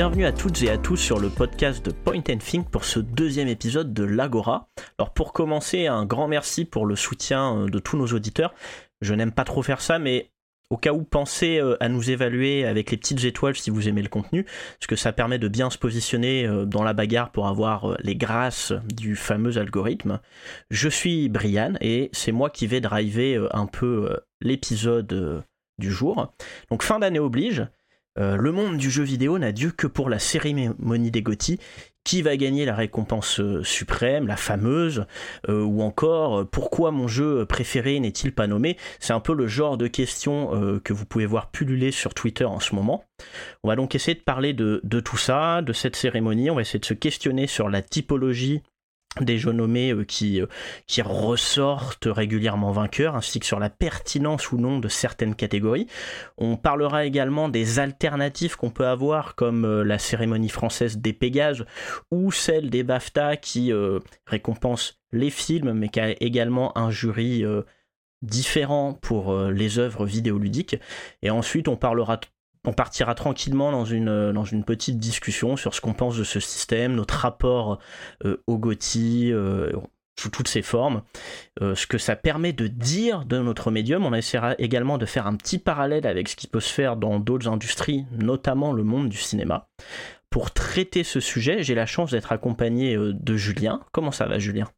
Bienvenue à toutes et à tous sur le podcast de Point and Think pour ce deuxième épisode de l'Agora. Alors pour commencer, un grand merci pour le soutien euh, de tous nos auditeurs. Je n'aime pas trop faire ça, mais au cas où, pensez euh, à nous évaluer avec les petites étoiles si vous aimez le contenu, parce que ça permet de bien se positionner euh, dans la bagarre pour avoir les grâces du fameux algorithme. Je suis Brian et c'est moi qui vais driver un peu l'épisode du jour. Donc fin d'année oblige. Euh, le monde du jeu vidéo n'a Dieu que pour la cérémonie des GOTY. Qui va gagner la récompense euh, suprême, la fameuse, euh, ou encore pourquoi mon jeu préféré n'est-il pas nommé? C'est un peu le genre de questions que vous pouvez voir pulluler sur Twitter en ce moment. On va donc essayer de parler de tout ça, de cette cérémonie. On va essayer de se questionner sur la typologie des jeux nommés euh, qui, euh, qui ressortent régulièrement vainqueurs, ainsi que sur la pertinence ou non de certaines catégories. On parlera également des alternatives qu'on peut avoir, comme euh, la cérémonie française des Pégases ou celle des BAFTA qui récompense les films, mais qui a également un jury différent pour les œuvres vidéoludiques. Et ensuite, on parlera on partira tranquillement dans une, euh, dans une petite discussion sur ce qu'on pense de ce système, notre rapport euh, au GOTY, euh, sous toutes ses formes, ce que ça permet de dire de notre médium. On essaiera également de faire un petit parallèle avec ce qui peut se faire dans d'autres industries, notamment le monde du cinéma. Pour traiter ce sujet, j'ai la chance d'être accompagné de Julien. Comment ça va, Julien?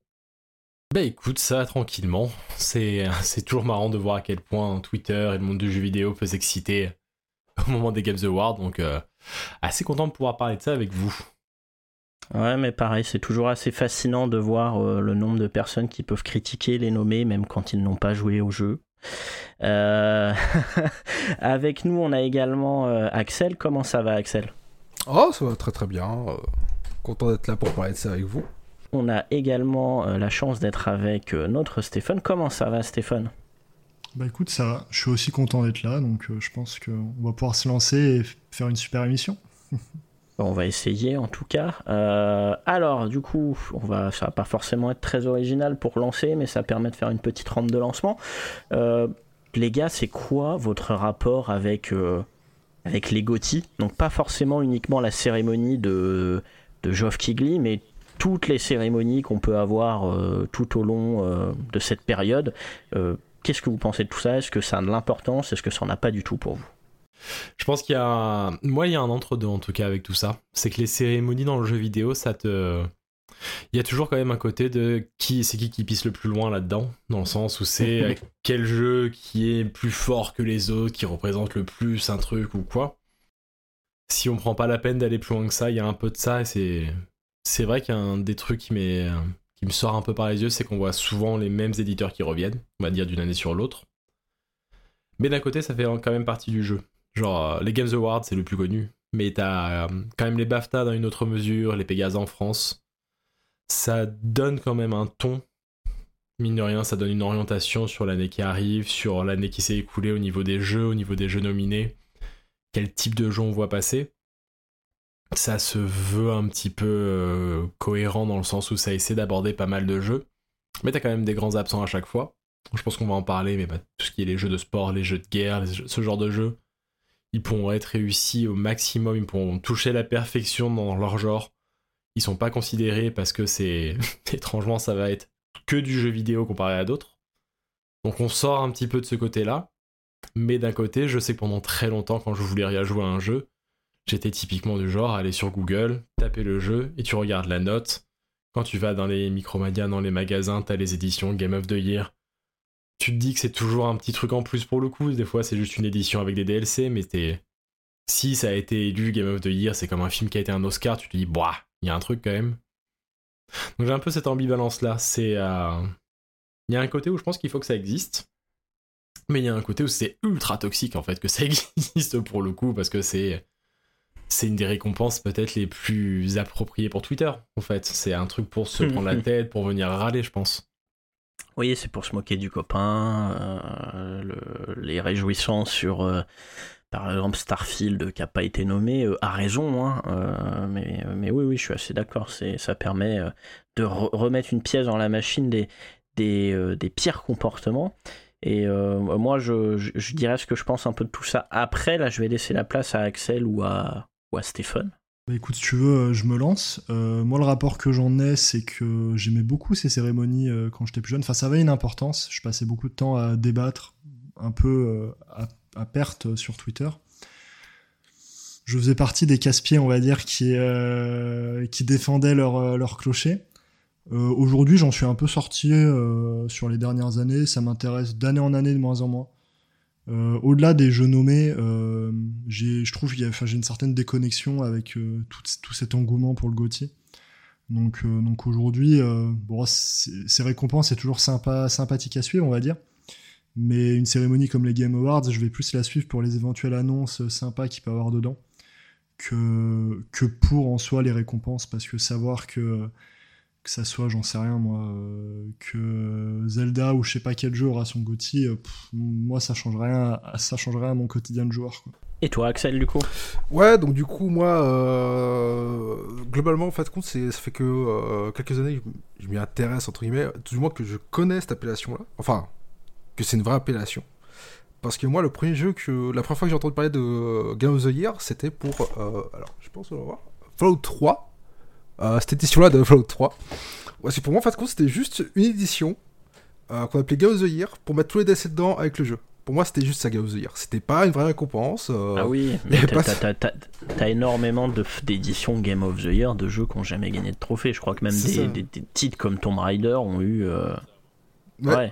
Bah écoute, ça tranquillement. C'est toujours marrant de voir à quel point Twitter et le monde du jeu vidéo peut s'exciter au moment des Games Awards. Donc, euh, assez content de pouvoir parler de ça avec vous. Ouais, mais pareil, c'est toujours assez fascinant de voir euh, le nombre de personnes qui peuvent critiquer les nommés, même quand ils n'ont pas joué au jeu. Euh, avec nous, on a également Axel. Comment ça va, Axel? Oh, ça va très très bien. content d'être là pour parler de ça avec vous. On a également la chance d'être avec notre Stéphane. Comment ça va, Stéphane? Bah écoute, ça. Je suis aussi content d'être là, donc euh, je pense qu'on va pouvoir se lancer et faire une super émission. on va essayer en tout cas. Euh, alors, du coup, on va, ça va pas forcément être très original pour lancer, mais ça permet de faire une petite rampe de lancement. Euh, les gars, c'est quoi votre rapport avec, avec les GOTY Donc, pas forcément uniquement la cérémonie de, de Geoff Kigley, mais toutes les cérémonies qu'on peut avoir tout au long de cette période. Qu'est-ce que vous pensez de tout ça? Est-ce que ça a de l'importance? Est-ce que ça n'en a pas du tout pour vous? Je pense qu'il y a, moi, il y a un entre-deux en tout cas avec tout ça. C'est que les cérémonies dans le jeu vidéo, ça te, il y a toujours quand même un côté de qui, c'est qui qui pisse le plus loin là-dedans, dans le sens où c'est quel jeu qui est plus fort que les autres, qui représente le plus un truc ou quoi. Si on prend pas la peine d'aller plus loin que ça, il y a un peu de ça et c'est, c'est vrai qu'il y a un des trucs qui m'est qui me sort un peu par les yeux, c'est qu'on voit souvent les mêmes éditeurs qui reviennent, on va dire d'une année sur l'autre. Mais d'un côté, ça fait quand même partie du jeu. Genre, euh, les Games Awards, c'est le plus connu. Mais t'as euh, quand même les BAFTA dans une autre mesure, les Pegasus en France. Ça donne quand même un ton. Mine de rien, ça donne une orientation sur l'année qui arrive, sur l'année qui s'est écoulée au niveau des jeux, au niveau des jeux nominés. Quel type de jeu on voit passer ça se veut un petit peu euh, cohérent dans le sens où ça essaie d'aborder pas mal de jeux. Mais t'as quand même des grands absents à chaque fois. Je pense qu'on va en parler, mais bah, tout ce qui est les jeux de sport, les jeux de guerre, ce genre de jeux, ils pourront être réussis au maximum, ils pourront toucher la perfection dans leur genre. Ils sont pas considérés parce que c'est étrangement ça va être que du jeu vidéo comparé à d'autres. Donc on sort un petit peu de ce côté-là. Mais d'un côté, je sais que pendant très longtemps, quand je voulais rien jouer à un jeu, J'étais typiquement du genre aller sur Google, taper le jeu et tu regardes la note. Quand tu vas dans les Micromania, dans les magasins, t'as les éditions Game of the Year. Tu te dis que c'est toujours un petit truc en plus pour le coup. Des fois, c'est juste une édition avec des DLC, mais t'es. Si ça a été élu Game of the Year, c'est comme un film qui a été un Oscar, tu te dis, bah, il y a un truc quand même. Donc j'ai un peu cette ambivalence là. C'est. euh, Il y a un côté où je pense qu'il faut que ça existe. Mais il y a un côté où c'est ultra toxique en fait que ça existe pour le coup parce que c'est c'est une des récompenses peut-être les plus appropriées pour Twitter en fait. C'est un truc pour se prendre la tête, pour venir râler, je pense. Oui, c'est pour se moquer du copain, euh, le- les réjouissances sur, euh, par exemple, Starfield qui n'a pas été nommé, euh, a raison, hein, euh, mais, mais oui, oui, je suis assez d'accord. Ça permet de re- remettre une pièce dans la machine des, des, des pires comportements. Et euh, moi, je, je, je dirais ce que je pense un peu de tout ça. Après, là, je vais laisser la place à Axel ou à, ou Stéphane. Bah écoute, si tu veux, euh, je me lance. Euh, moi, le rapport que j'en ai, c'est que j'aimais beaucoup ces cérémonies euh, quand j'étais plus jeune. Enfin, ça avait une importance. Je passais beaucoup de temps à débattre, un peu à, à perte sur Twitter. Je faisais partie des casse-pieds, on va dire, qui, qui défendaient leur, leur clocher. Aujourd'hui, j'en suis un peu sorti sur les dernières années. Ça m'intéresse d'année en année de moins en moins. Euh, Au-delà des jeux nommés, euh, j'ai- je trouve qu'il j'ai une certaine déconnexion avec euh, tout, tout cet engouement pour le GOTY. Donc, donc aujourd'hui, ces récompenses, c'est toujours sympa, sympathique à suivre, on va dire. Mais une cérémonie comme les Game Awards, je vais plus la suivre pour les éventuelles annonces sympas qu'il peut y avoir dedans que, que pour en soi les récompenses. Parce que savoir que, que ça soit, j'en sais rien moi, euh, que Zelda ou je sais pas quel jeu aura son GOTY, euh, moi ça change rien, à- ça change rien à mon quotidien de joueur. Quoi. Et toi, Axel, du coup? Ouais, donc du coup, moi, euh, globalement, en fait, compte, c'est- ça fait que euh, quelques années que je m'y intéresse, entre guillemets, tout du moins que je connais cette appellation-là. Enfin, que c'est une vraie appellation. Parce que moi, le premier jeu que. La première fois que j'ai entendu parler de euh, Game of the Year, c'était pour. euh, alors, je pense, on va voir. Fallout 3. Euh, cette édition-là de Fallout 3. Ouais, c'est pour moi, en fait, compte, c'était juste une édition euh, qu'on appelait Game of the Year pour mettre tous les DLC dedans avec le jeu. Pour moi, c'était juste ça, Game of the Year. C'était pas une vraie récompense. euh, Ah oui, mais pas t'as, t'as énormément de, d'éditions Game of the Year de jeux qui n'ont jamais gagné de trophée. Je crois que même des, ça. des- des titres comme Tomb Raider ont eu. euh, Ouais. ouais.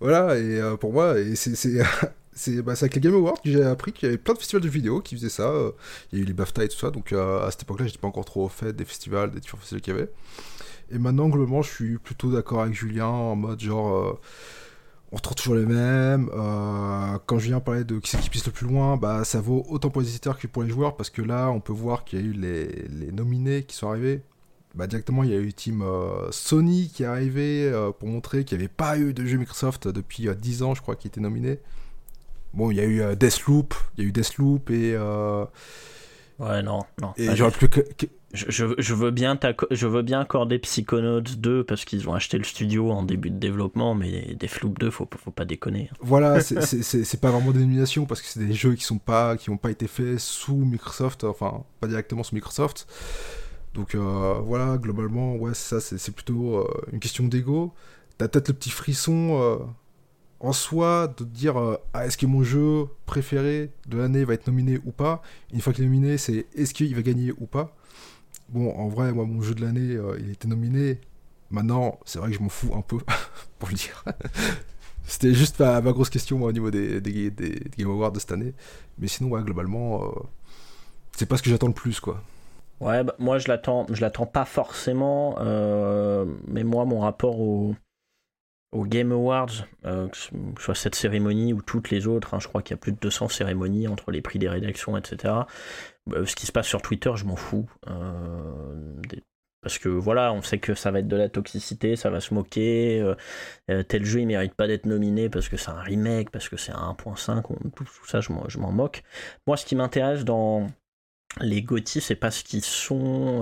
Voilà, et euh, pour moi, c'est c'est bah, avec les Game Awards que j'ai appris qu'il y avait plein de festivals de vidéo qui faisaient ça. euh, Il y a eu les BAFTA et tout ça, donc euh, à cette époque-là, j'étais pas encore trop au fait des festivals, des différents festivals qu'il y avait. Et maintenant, globalement, je suis plutôt d'accord avec Julien en mode genre. euh, on retrouve toujours les mêmes. quand Julien parlait de qui c'est qui pisse le plus loin, bah ça vaut autant pour les éditeurs que pour les joueurs parce que là, on peut voir qu'il y a eu les, les nominés qui sont arrivés. Bah, directement, il y a eu Team Sony qui est arrivé pour montrer qu'il n'y avait pas eu de jeu Microsoft depuis euh, 10 ans, je crois, qui était nominé. Bon, il y a eu euh, Deathloop, il y a eu Deathloop et, euh, Ouais, non, non. et Bah, j'aurais plus que, que- je, je- je veux bien je veux bien accorder Psychonauts 2 parce qu'ils ont acheté le studio en début de développement, mais Deathloop 2, faut, faut pas déconner. Voilà, c'est- pas vraiment des nominations parce que c'est des jeux qui sont pas qui n'ont pas été faits sous Microsoft, enfin pas directement sous Microsoft. Donc euh, voilà, globalement, ouais, ça c'est c'est plutôt euh, une question d'ego. T'as peut-être le petit frisson euh, en soi de dire euh, ah, est-ce que mon jeu préféré de l'année va être nominé ou pas? Une fois qu'il est nominé, c'est est-ce qu'il va gagner ou pas? Bon, en vrai, moi mon jeu de l'année, euh, il était nominé. Maintenant, c'est vrai que je m'en fous un peu, pour le dire. C'était juste ma, grosse question au niveau des, Game Awards de cette année. Mais sinon, globalement, euh, c'est pas ce que j'attends le plus, quoi. Ouais, bah, moi je l'attends, je l'attends pas forcément, mais moi mon rapport au, au Game Awards, euh, que ce soit cette cérémonie ou toutes les autres, hein, je crois qu'il y a plus de 200 cérémonies entre les prix des rédactions, etc. Euh, ce qui se passe sur Twitter, je m'en fous. euh, parce que voilà, on sait que ça va être de la toxicité, ça va se moquer. euh, tel jeu il mérite pas d'être nominé parce que c'est un remake, parce que c'est un 1.5, on- tout, ça je m'en, je m'en moque. Moi ce qui m'intéresse dans les GOTY, c'est pas ce qu'ils sont.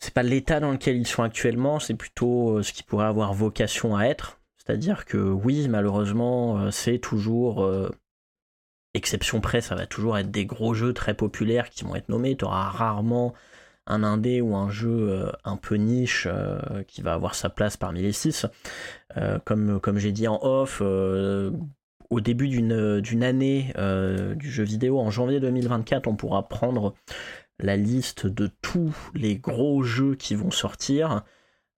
C'est pas l'état dans lequel ils sont actuellement, c'est plutôt euh, ce qui pourrait avoir vocation à être. C'est-à-dire que oui, malheureusement, euh, c'est toujours. euh, exception près, ça va toujours être des gros jeux très populaires qui vont être nommés. Tu auras rarement un indé ou un jeu un peu niche qui va avoir sa place parmi les six. Comme comme j'ai dit en off, au début d'une année du jeu vidéo, en janvier 2024, on pourra prendre la liste de tous les gros jeux qui vont sortir,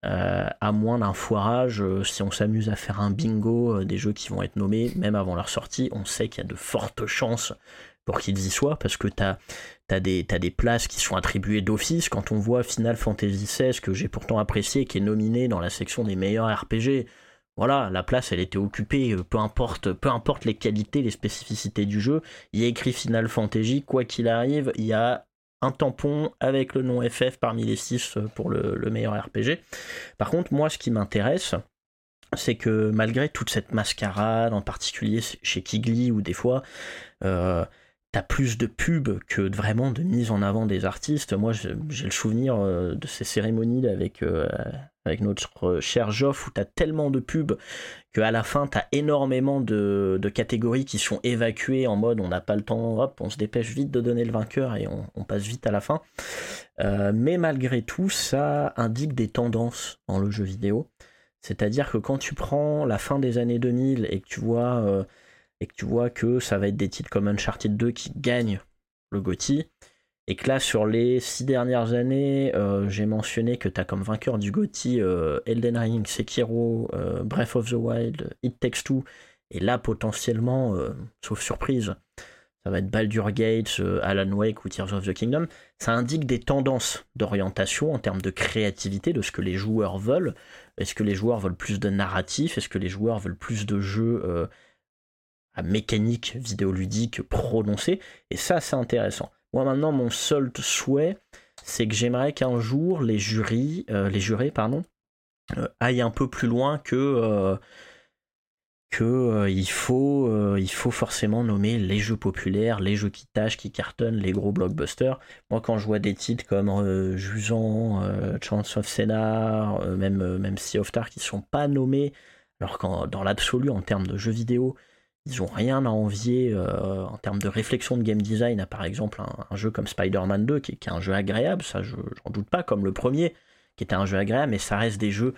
euh, à moins d'un foirage, euh, si on s'amuse à faire un bingo euh, des jeux qui vont être nommés, même avant leur sortie, on sait qu'il y a de fortes chances pour qu'ils y soient, parce que tu as, des, des places qui sont attribuées d'office. Quand on voit Final Fantasy XVI, que j'ai pourtant apprécié, qui est nominé dans la section des meilleurs RPG, voilà, la place elle était occupée, peu importe, peu importe les qualités, les spécificités du jeu, il y a écrit Final Fantasy, quoi qu'il arrive, il y a un tampon avec le nom FF parmi les 6 pour le, meilleur RPG. Par contre, moi, ce qui m'intéresse, c'est que malgré toute cette mascarade, en particulier chez Kigli, où des fois, euh, t'as plus de pubs que vraiment de mise en avant des artistes. Moi, j'ai le souvenir euh, de ces cérémonies avec, euh, avec notre cher Joff, où t'as tellement de pubs qu'à la fin, tu as énormément de, catégories qui sont évacuées en mode on n'a pas le temps, hop, on se dépêche vite de donner le vainqueur et on, passe vite à la fin. Euh, mais malgré tout, ça indique des tendances dans le jeu vidéo. C'est-à-dire que quand tu prends la fin des années 2000 et que tu vois, euh, et que, tu vois que ça va être des titres comme Uncharted 2 qui gagnent le GOTY, et que là, sur les six dernières années, euh, j'ai mentionné que tu as comme vainqueur du GOTY euh, Elden Ring, Sekiro, euh, Breath of the Wild, It Takes Two, et là, potentiellement, sauf surprise, ça va être Baldur Gates, Alan Wake ou Tears of the Kingdom. Ça indique des tendances d'orientation en termes de créativité, de ce que les joueurs veulent. Est-ce que les joueurs veulent plus de narratif? Est-ce que les joueurs veulent plus de jeux à mécanique vidéoludique prononcée? Et ça, c'est intéressant. Moi maintenant, mon seul souhait, c'est que j'aimerais qu'un jour les jurys, euh, les jurés, pardon, euh, aillent un peu plus loin que euh, il faut forcément nommer les jeux populaires, les jeux qui tâchent, qui cartonnent, les gros blockbusters. Moi, quand je vois des titres comme Jusant, Chance of Senna, même même Sea of Tar qui sont pas nommés, alors qu'en dans l'absolu en termes de jeux vidéo, ils ont rien à envier euh, en termes de réflexion de game design à par exemple un, jeu comme Spider-Man 2 qui, est un jeu agréable, ça je j'en doute pas, comme le premier qui était un jeu agréable, mais ça reste des jeux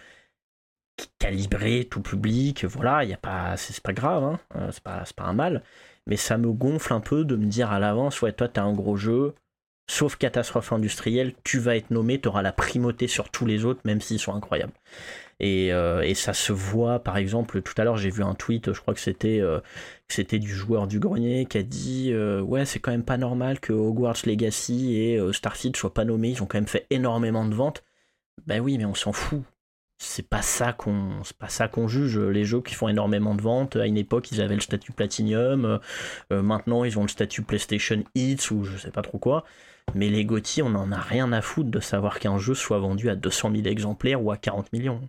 calibrés, tout public, voilà, il y a pas, c'est pas grave, hein, euh, c'est pas, pas un mal, mais ça me gonfle un peu de me dire à l'avance, ouais, toi t'as un gros jeu, sauf catastrophe industrielle, tu vas être nommé, tu auras la primauté sur tous les autres, même s'ils sont incroyables. Euh, et, ça se voit, par exemple, tout à l'heure j'ai vu un tweet, je crois que c'était euh, du joueur du grenier qui a dit euh, ouais c'est quand même pas normal que Hogwarts Legacy et Starfield soient pas nommés, ils ont quand même fait énormément de ventes. Ben oui, mais on s'en fout. C'est pas ça qu'on pas ça qu'on juge. Les jeux qui font énormément de ventes, à une époque ils avaient le statut Platinum, maintenant ils ont le statut PlayStation Hits ou je sais pas trop quoi. Mais les GOTY, on en a rien à foutre de savoir qu'un jeu soit vendu à 200 000 exemplaires ou à 40 millions.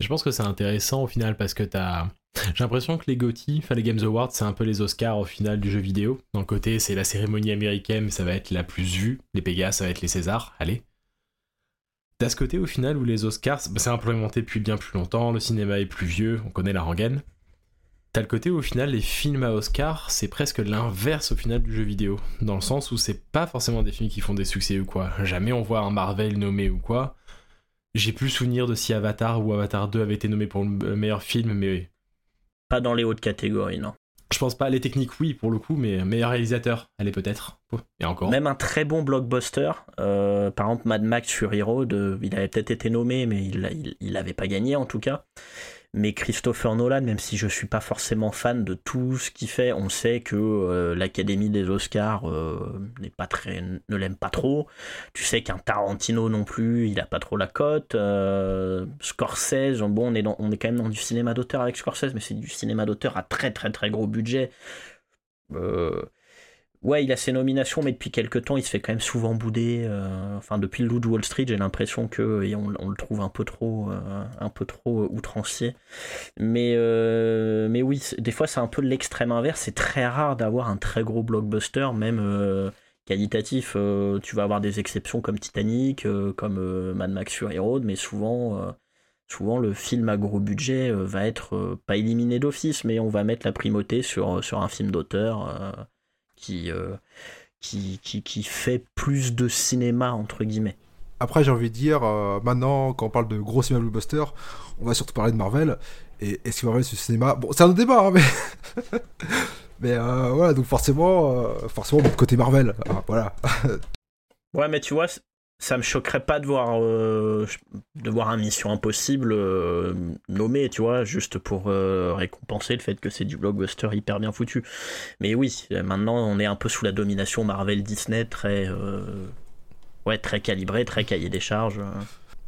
Je pense que c'est intéressant au final parce que t'as. J'ai l'impression que les GOTY, enfin les Games Awards, c'est un peu les Oscars au final du jeu vidéo. D'un côté, c'est la cérémonie américaine, ça va être la plus vue. Les Pégas, ça va être les Césars. Allez. T'as ce côté au final où les Oscars, bah, c'est implémenté depuis bien plus longtemps, le cinéma est plus vieux, on connaît la rengaine. T'as le côté où au final les films à Oscar, c'est presque l'inverse au final du jeu vidéo. Dans le sens où c'est pas forcément des films qui font des succès ou quoi. Jamais on voit un Marvel nommé ou quoi. J'ai plus souvenir de si Avatar ou Avatar 2 avait été nommé pour le meilleur film, mais. Pas dans les hautes catégories, non. Je pense pas, les techniques, oui, pour le coup, mais meilleur réalisateur, elle est peut-être. Et encore. Même un très bon blockbuster, euh, par exemple Mad Max Fury Road, il avait peut-être été nommé, mais il, il, avait pas gagné en tout cas. Mais Christopher Nolan, même si je suis pas forcément fan de tout ce qu'il fait, on sait que euh, l'Académie des Oscars euh, n'est pas très, ne l'aime pas trop. Tu sais qu'un Tarantino non plus, il a pas trop la cote. Euh, Scorsese, bon, on est, on est quand même dans du cinéma d'auteur avec Scorsese, mais c'est du cinéma d'auteur à très très très gros budget. Euh, ouais, il a ses nominations, mais depuis quelques temps, il se fait quand même souvent bouder. Euh, enfin, depuis le loup de Wall Street, j'ai l'impression que le trouve un peu trop, euh, un peu trop euh, outrancier. Mais, mais oui, des fois, c'est un peu l'extrême inverse. C'est très rare d'avoir un très gros blockbuster, même qualitatif. tu vas avoir des exceptions comme Titanic, comme Mad Max Fury Road, mais souvent. Souvent, le film à gros budget va être pas éliminé d'office, mais on va mettre la primauté sur, sur un film d'auteur euh, qui, qui, qui, fait plus de cinéma, entre guillemets. Après, j'ai envie de dire, euh, maintenant, quand on parle de gros cinéma blockbuster, on va surtout parler de Marvel. Et est-ce que Marvel, c'est cinéma? Bon, c'est un débat, hein, mais. mais euh, voilà, donc forcément, forcément, côté Marvel. Hein, voilà. Ouais, mais tu vois, ça me choquerait pas de voir, euh, de voir un Mission Impossible euh, nommé, tu vois, juste pour euh, récompenser le fait que c'est du blockbuster hyper bien foutu. Mais oui, maintenant on est un peu sous la domination Marvel Disney, très, ouais, très calibré, très cahier des charges.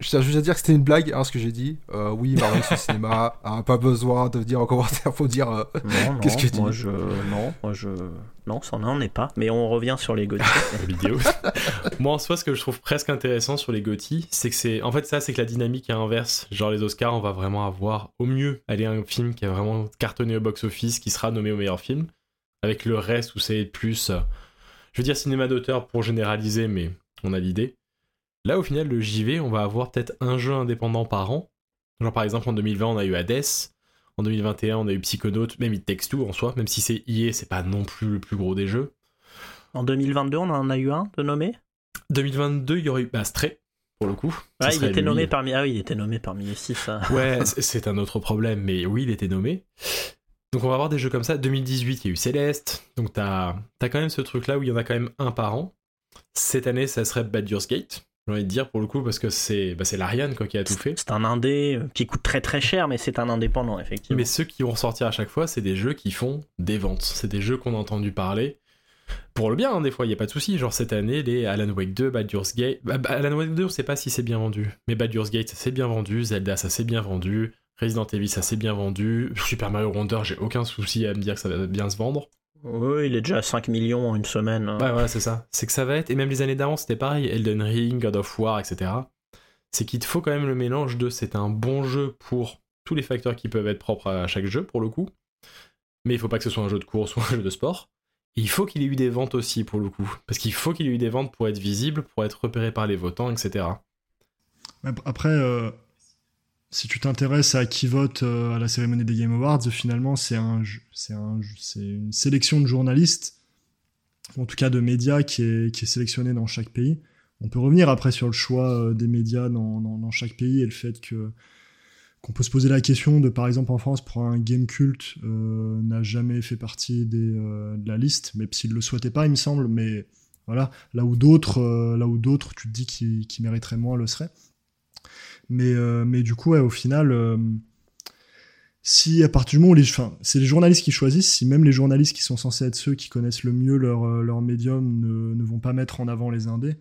Je tiens juste à dire que c'était une blague, hein, ce que j'ai dit. Euh, oui, Marvel sur le cinéma, pas besoin de dire en commentaire pour dire euh, qu'est-ce que tu moi je non, moi je non, ça n'en est pas. Mais on revient sur les Gotti. vidéo. moi en soi, ce que je trouve presque intéressant sur les Gotti, c'est que c'est en fait ça, c'est que la dynamique est inverse. Genre les Oscars, on va vraiment avoir au mieux aller un film qui a vraiment cartonné au box-office, qui sera nommé au meilleur film, avec le reste où c'est plus, euh, je veux dire cinéma d'auteur pour généraliser, mais on a l'idée. Là, au final, le JV, on va avoir peut-être un jeu indépendant par an. Genre, par exemple, en 2020, on a eu Hades. En 2021, on a eu Psychonaut, même It Takes Two en soi, même si c'est IE, c'est pas non plus le plus gros des jeux. En 2022, on en a eu un de nommé? 2022, il y aurait eu bah, Stray, pour le coup. Ah, il était nommé parmi... ah oui, il était nommé parmi les six. Ouais, c'est un autre problème, mais oui, il était nommé. Donc on va avoir des jeux comme ça. 2018, il y a eu Céleste. Donc t'as as quand même ce truc-là où il y en a quand même un par an. Cette année, ça serait Baldur's Gate j'ai envie de dire pour le coup parce que c'est bah, l'Ariane quoi qui a tout fait. C'est un indé euh, qui coûte très très cher mais c'est un indépendant effectivement. Mais ceux qui vont ressortir à chaque fois c'est des jeux qui font des ventes, c'est des jeux qu'on a entendu parler. Pour le bien, hein, des fois, il n'y a pas de souci. Genre cette année, les Alan Wake 2, Baldur's Gate. Bah, bah, Alan Wake 2, on sait pas si c'est bien vendu. Mais Baldur's Gate, ça s'est bien vendu. Zelda, ça s'est bien vendu. Resident Evil, ça s'est bien vendu. Super Mario Wonder, j'ai aucun souci à me dire que ça va bien se vendre. Oui, il est déjà à 5 millions en une semaine. Ouais, voilà, c'est ça. C'est que ça va être, et même les années d'avant, c'était pareil, Elden Ring, God of War, etc. C'est qu'il te faut quand même le mélange de c'est un bon jeu pour tous les facteurs qui peuvent être propres à chaque jeu, pour le coup. Mais il faut pas que ce soit un jeu de course ou un jeu de sport. Et il faut qu'il ait eu des ventes aussi, pour le coup. Parce qu'il faut qu'il ait eu des ventes pour être visible, pour être repéré par les votants, etc. Après, euh, si tu t'intéresses à qui vote euh, à la cérémonie des Game Awards, finalement, c'est un, c'est un, c'est une sélection de journalistes, en tout cas de médias, qui est, sélectionnée dans chaque pays. On peut revenir après sur le choix euh, des médias dans, chaque pays et le fait que qu'on peut se poser la question de, par exemple, en France, pour un game culte, euh, n'a jamais fait partie de la liste, même s'il le souhaitait pas, il me semble. Mais voilà, là où d'autres, là où d'autres, tu te dis qui, qui mériteraient moins, le seraient. Mais, euh, mais du coup, au final, euh, si à partir du moment où les, c'est les journalistes qui choisissent, si même les journalistes qui sont censés être ceux qui connaissent le mieux leur, euh, leur médium ne, ne vont pas mettre en avant les indés,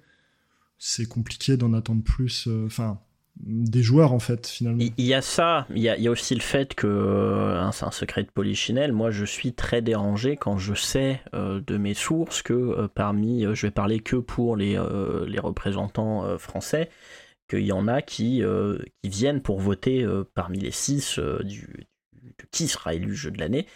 c'est compliqué d'en attendre plus. Enfin, des joueurs en fait finalement. Il y a ça, il y a, aussi le fait que c'est un secret de polichinelle. Moi, je suis très dérangé quand je sais de mes sources que parmi, je vais parler que pour les, les représentants français, qu'il y en a qui, euh, qui viennent pour voter euh, parmi les six euh, du, qui sera élu jeu de l'année.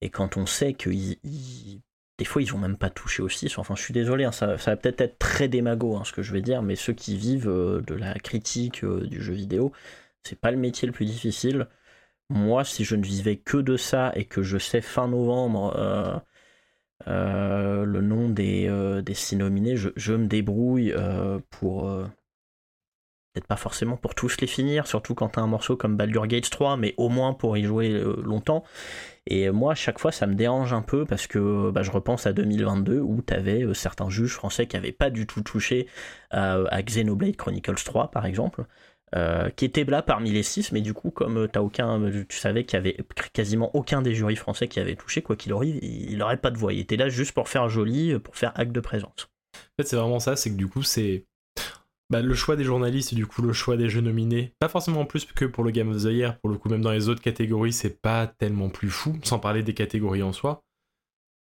Et quand on sait que des fois ils ont même pas touché au 6, enfin je suis désolé, hein, ça, va peut-être être très démago hein, ce que je vais dire, mais ceux qui vivent de la critique du jeu vidéo, c'est pas le métier le plus difficile. Moi, si je ne vivais que de ça et que je sais fin novembre le nom des, des six nominés, je, je me débrouille pour pas forcément pour tous les finir, surtout quand t'as un morceau comme Baldur Gates 3, mais au moins pour y jouer euh, longtemps. Et moi, à chaque fois, ça me dérange un peu parce que bah, je repense à 2022 où t'avais euh, certains juges français qui avaient pas du tout touché à, Xenoblade Chronicles 3, par exemple. Euh, qui étaient là parmi les six, mais du coup, comme as aucun, tu savais qu'il y avait quasiment aucun des jurys français qui avait touché, quoi qu'il arrive, il n'aurait pas de voix. Il était là juste pour faire joli, pour faire acte de présence. En fait, c'est vraiment ça, c'est que du coup, c'est bah, le choix des journalistes et du coup le choix des jeux nominés, pas forcément plus que pour le Game of the Year, pour le coup même dans les autres catégories c'est pas tellement plus fou, sans parler des catégories en soi,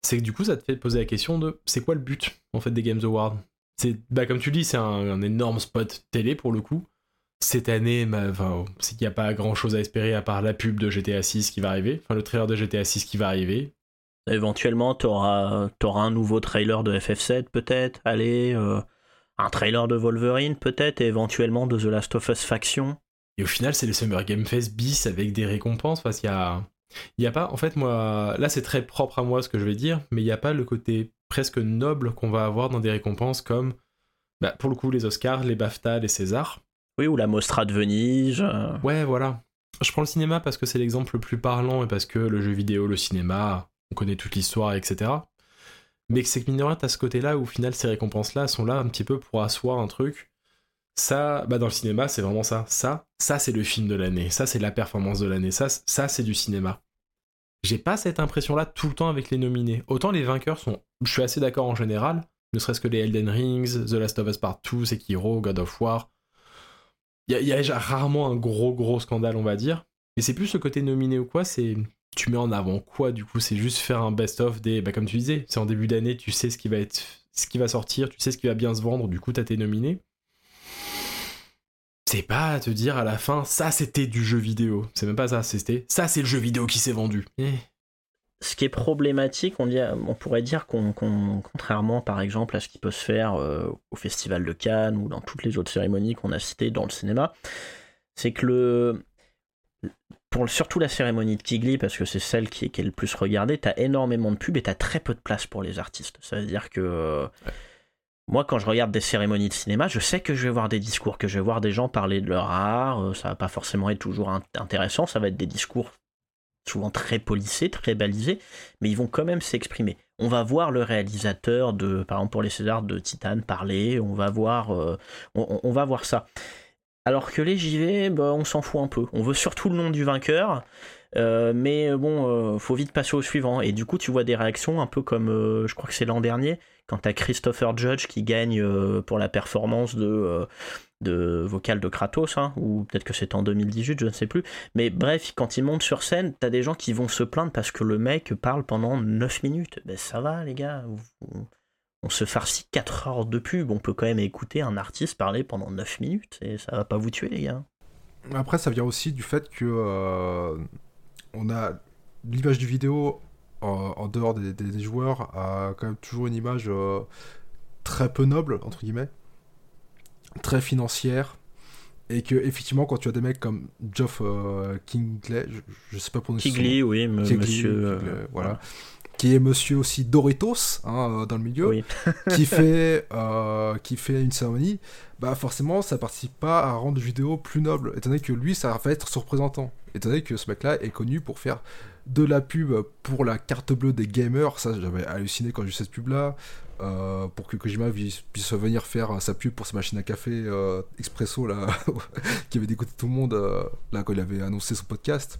c'est que du coup ça te fait poser la question de c'est quoi le but en fait des Games Awards? C'est bah comme tu dis c'est un, énorme spot télé pour le coup. Cette année, bah, c'est qu'il n'y a pas grand chose à espérer à part la pub de GTA 6 qui va arriver, enfin le trailer de GTA 6 qui va arriver. Éventuellement, t'auras auras un nouveau trailer de FF7 peut-être, allez, euh, un trailer de Wolverine peut-être, et éventuellement de The Last of Us Faction. Et au final, c'est le Summer Game Fest bis avec des récompenses, parce qu'il y a... Il y a pas, en fait, moi, là c'est très propre à moi ce que je vais dire, mais il n'y a pas le côté presque noble qu'on va avoir dans des récompenses comme, bah, pour le coup, les Oscars, les BAFTA, les Césars. Oui, ou la Mostra de Venise. Euh. Ouais, voilà. Je prends le cinéma parce que c'est l'exemple le plus parlant et parce que le jeu vidéo, le cinéma, on connaît toute l'histoire, etc. Mais c'est que rien, t'as ce côté-là où au final ces récompenses-là sont là un petit peu pour asseoir un truc. Ça, bah dans le cinéma, c'est vraiment ça. Ça, ça c'est le film de l'année. Ça, c'est la performance de l'année. Ça, ça c'est du cinéma. J'ai pas cette impression-là tout le temps avec les nominés. Autant les vainqueurs sont, je suis assez d'accord en général, ne serait-ce que les Elden Rings, The Last of Us Part 2, Sekiro, God of War. Il y, a rarement un gros gros scandale, on va dire. Mais c'est plus le côté nominé ou quoi, c'est tu mets en avant quoi du coup C'est juste faire un best-of des. Bah, comme tu disais, c'est en début d'année, tu sais ce qui va être ce qui va sortir, tu sais ce qui va bien se vendre, du coup t'as tes nominés. C'est pas à te dire à la fin, ça c'était du jeu vidéo. C'est même pas ça, c'était ça c'est le jeu vidéo qui s'est vendu. Eh. Ce qui est problématique, on, on pourrait dire qu'on, contrairement par exemple à ce qui peut se faire euh, au Festival de Cannes ou dans toutes les autres cérémonies qu'on a citées dans le cinéma, c'est que le, surtout la cérémonie de Kigli, parce que c'est celle qui est, le plus regardée, t'as énormément de pubs et t'as très peu de place pour les artistes. Ça veut dire que moi, quand je regarde des cérémonies de cinéma, je sais que je vais voir des discours, que je vais voir des gens parler de leur art. Euh, ça va pas forcément être toujours intéressant, ça va être des discours souvent très polissés, très balisés, mais ils vont quand même s'exprimer. On va voir le réalisateur de, par exemple pour les Césars de Titan parler, on va voir, euh, on va voir ça. Alors que les JV, bah, on s'en fout un peu. On veut surtout le nom du vainqueur. Euh, mais euh, bon, euh, faut vite passer au suivant. Et du coup, tu vois des réactions un peu comme, je crois que c'est l'an dernier, quand t'as Christopher Judge qui gagne pour la performance de, de vocal de Kratos, hein, ou peut-être que c'est en 2018, je ne sais plus. Mais bref, quand il monte sur scène, t'as des gens qui vont se plaindre parce que le mec parle pendant 9 minutes. Ben ça va, les gars on se farcit 4 heures de pub, on peut quand même écouter un artiste parler pendant 9 minutes et ça va pas vous tuer les gars. Après ça vient aussi du fait que euh, on a l'image du vidéo en, dehors des, joueurs a quand même toujours une image euh, très peu noble entre guillemets, très financière et que effectivement quand tu as des mecs comme Geoff euh, Kingley, je, sais pas prononcer Kingley, oui, monsieur, voilà qui est monsieur aussi Doritos hein, euh, dans le milieu, qui, fait, euh, qui fait une cérémonie, bah forcément ça participe pas à rendre le vidéo plus noble, étant donné que lui ça va être son représentant, étant donné que ce mec-là est connu pour faire de la pub pour la carte bleue des gamers, ça j'avais halluciné quand j'ai vu cette pub-là, euh, pour que Kojima puisse venir faire sa pub pour sa machine à café expresso là, qui avait dégoûté tout le monde là quand il avait annoncé son podcast.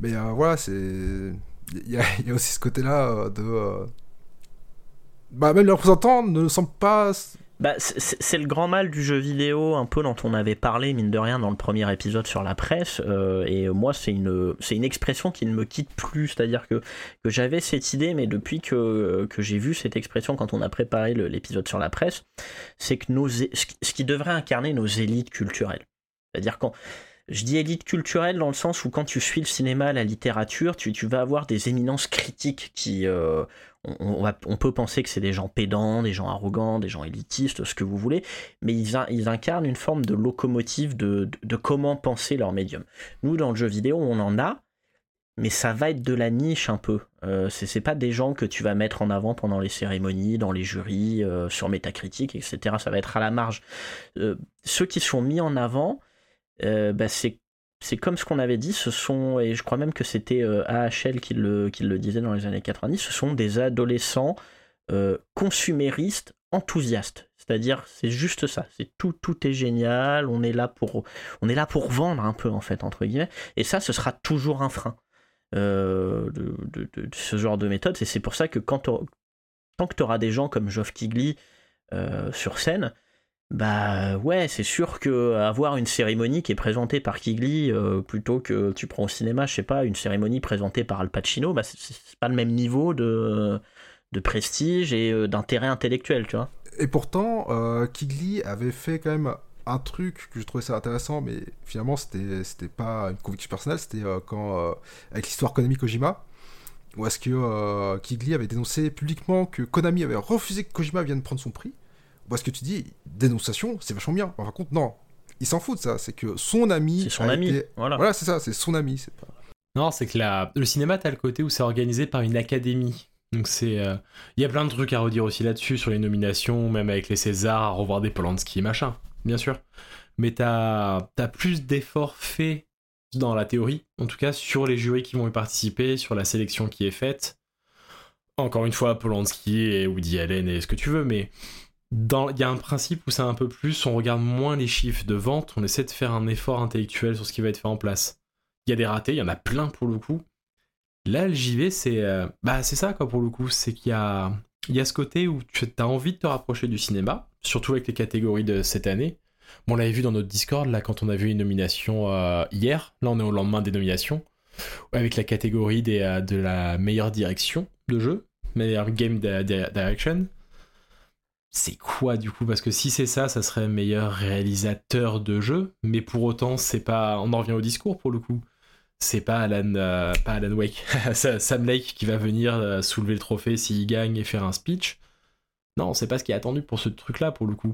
Mais voilà, c'est il y, a aussi ce côté-là euh, de. Euh, bah, même les représentants ne semblent pas. Bah, c'est le grand mal du jeu vidéo, un peu dont on avait parlé, mine de rien, dans le premier épisode sur la presse. Euh, et moi, c'est une, une expression qui ne me quitte plus. C'est-à-dire que, que j'avais cette idée, mais depuis que, que j'ai vu cette expression quand on a préparé l'épisode sur la presse, c'est que nos, ce qui devrait incarner nos élites culturelles. C'est-à-dire quand je dis élite culturelle dans le sens où quand tu suis le cinéma, la littérature, tu, vas avoir des éminences critiques qui... Euh, on, peut penser que c'est des gens pédants, des gens arrogants, des gens élitistes, ce que vous voulez, mais ils, incarnent une forme de locomotive de, comment penser leur médium. Nous, dans le jeu vidéo, on en a, mais ça va être de la niche un peu. Euh, c'est pas des gens que tu vas mettre en avant pendant les cérémonies, dans les jurys, euh, sur Metacritic, etc. Ça va être à la marge. ceux qui sont mis en avant, euh, bah, c'est comme ce qu'on avait dit, ce sont, et je crois même que c'était euh, AHL qui le, disait dans les années 90, ce sont des adolescents euh, consuméristes enthousiastes. C'est-à-dire, c'est juste ça. C'est tout, tout est génial. On est là pour, on est là pour vendre un peu en fait entre guillemets. Et ça, ce sera toujours un frein de, ce genre de méthode. Et c'est pour ça que quand tant que tu auras des gens comme Geoff Kigley sur scène, bah ouais, c'est sûr que avoir une cérémonie qui est présentée par Kigli euh, plutôt que tu prends au cinéma, je sais pas, une cérémonie présentée par Al Pacino, bah c'est pas le même niveau de, prestige et euh, d'intérêt intellectuel, tu vois. Et pourtant, euh, Kigli avait fait quand même un truc que je trouvais ça intéressant, mais finalement c'était c'était pas une conviction personnelle, c'était quand avec l'histoire Konami Kojima. Où est-ce que Kigli avait dénoncé publiquement que Konami avait refusé que Kojima vienne prendre son prix parce que tu dis, dénonciation, c'est vachement bien. Par contre, non, il s'en fout de ça. C'est que son ami. C'est son ami. Voilà, voilà c'est ça, c'est son ami. C'est pas... Non, c'est que la... le cinéma, t'as le côté où c'est organisé par une académie. Donc c'est, euh, il y a plein de trucs à redire aussi là-dessus sur les nominations, même avec les Césars, à revoir des Polanski machin, bien sûr. Mais t'as as plus d'efforts faits dans la théorie, en tout cas sur les jurys qui vont y participer, sur la sélection qui est faite. encore une fois, Polanski et Woody Allen et ce que tu veux, mais il y a un principe où c'est un peu plus, on regarde moins les chiffres de vente, on essaie de faire un effort intellectuel sur ce qui va être fait en place. Il y a des ratés, il y en a plein pour le coup. Là, le JV, c'est euh, bah, ça, quoi, pour le coup. C'est qu'il y a, y a ce côté où tu as envie de te rapprocher du cinéma, surtout avec les catégories de cette année. Bon, on l'avait vu dans notre Discord, là, quand on a vu une nomination euh, hier. Là, on est au lendemain des nominations. Avec la catégorie des, euh, de la meilleure direction de jeu, meilleure game direction c'est quoi du coup? Parce que si c'est ça, ça serait meilleur réalisateur de jeu, mais pour autant, c'est pas. On en revient au discours pour le coup. C'est pas Alan, euh, pas Alan Wake, Sam Lake qui va venir euh, soulever le trophée s'il gagne et faire un speech. Non, c'est pas ce qui est attendu pour ce truc-là pour le coup.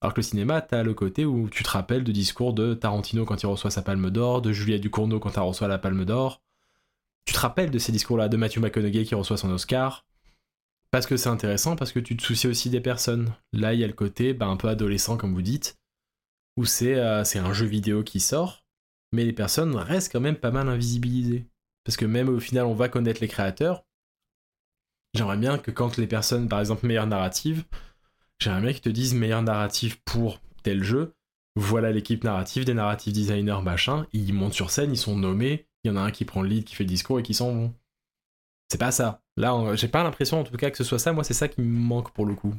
Alors que le cinéma, t'as le côté où tu te rappelles de discours de Tarantino quand il reçoit sa palme d'or, de Julia Ducournau quand elle reçoit la palme d'or. Tu te rappelles de ces discours-là, de Matthew McConaughey qui reçoit son Oscar. Parce que c'est intéressant, parce que tu te soucies aussi des personnes. Là, il y a le côté bah, un peu adolescent, comme vous dites, où euh, c'est un jeu vidéo qui sort, mais les personnes restent quand même pas mal invisibilisées. Parce que même au final, on va connaître les créateurs. J'aimerais bien que quand les personnes, par exemple, meilleure narrative, j'aimerais bien qu'ils te disent meilleure narrative pour tel jeu. Voilà l'équipe narrative, des narrative designers, machin. Ils montent sur scène, ils sont nommés. Il y en a un qui prend le lead, qui fait le discours et qui s'en vont. C'est pas ça. Là, j'ai pas l'impression en tout cas que ce soit ça. Moi, c'est ça qui me manque pour le coup.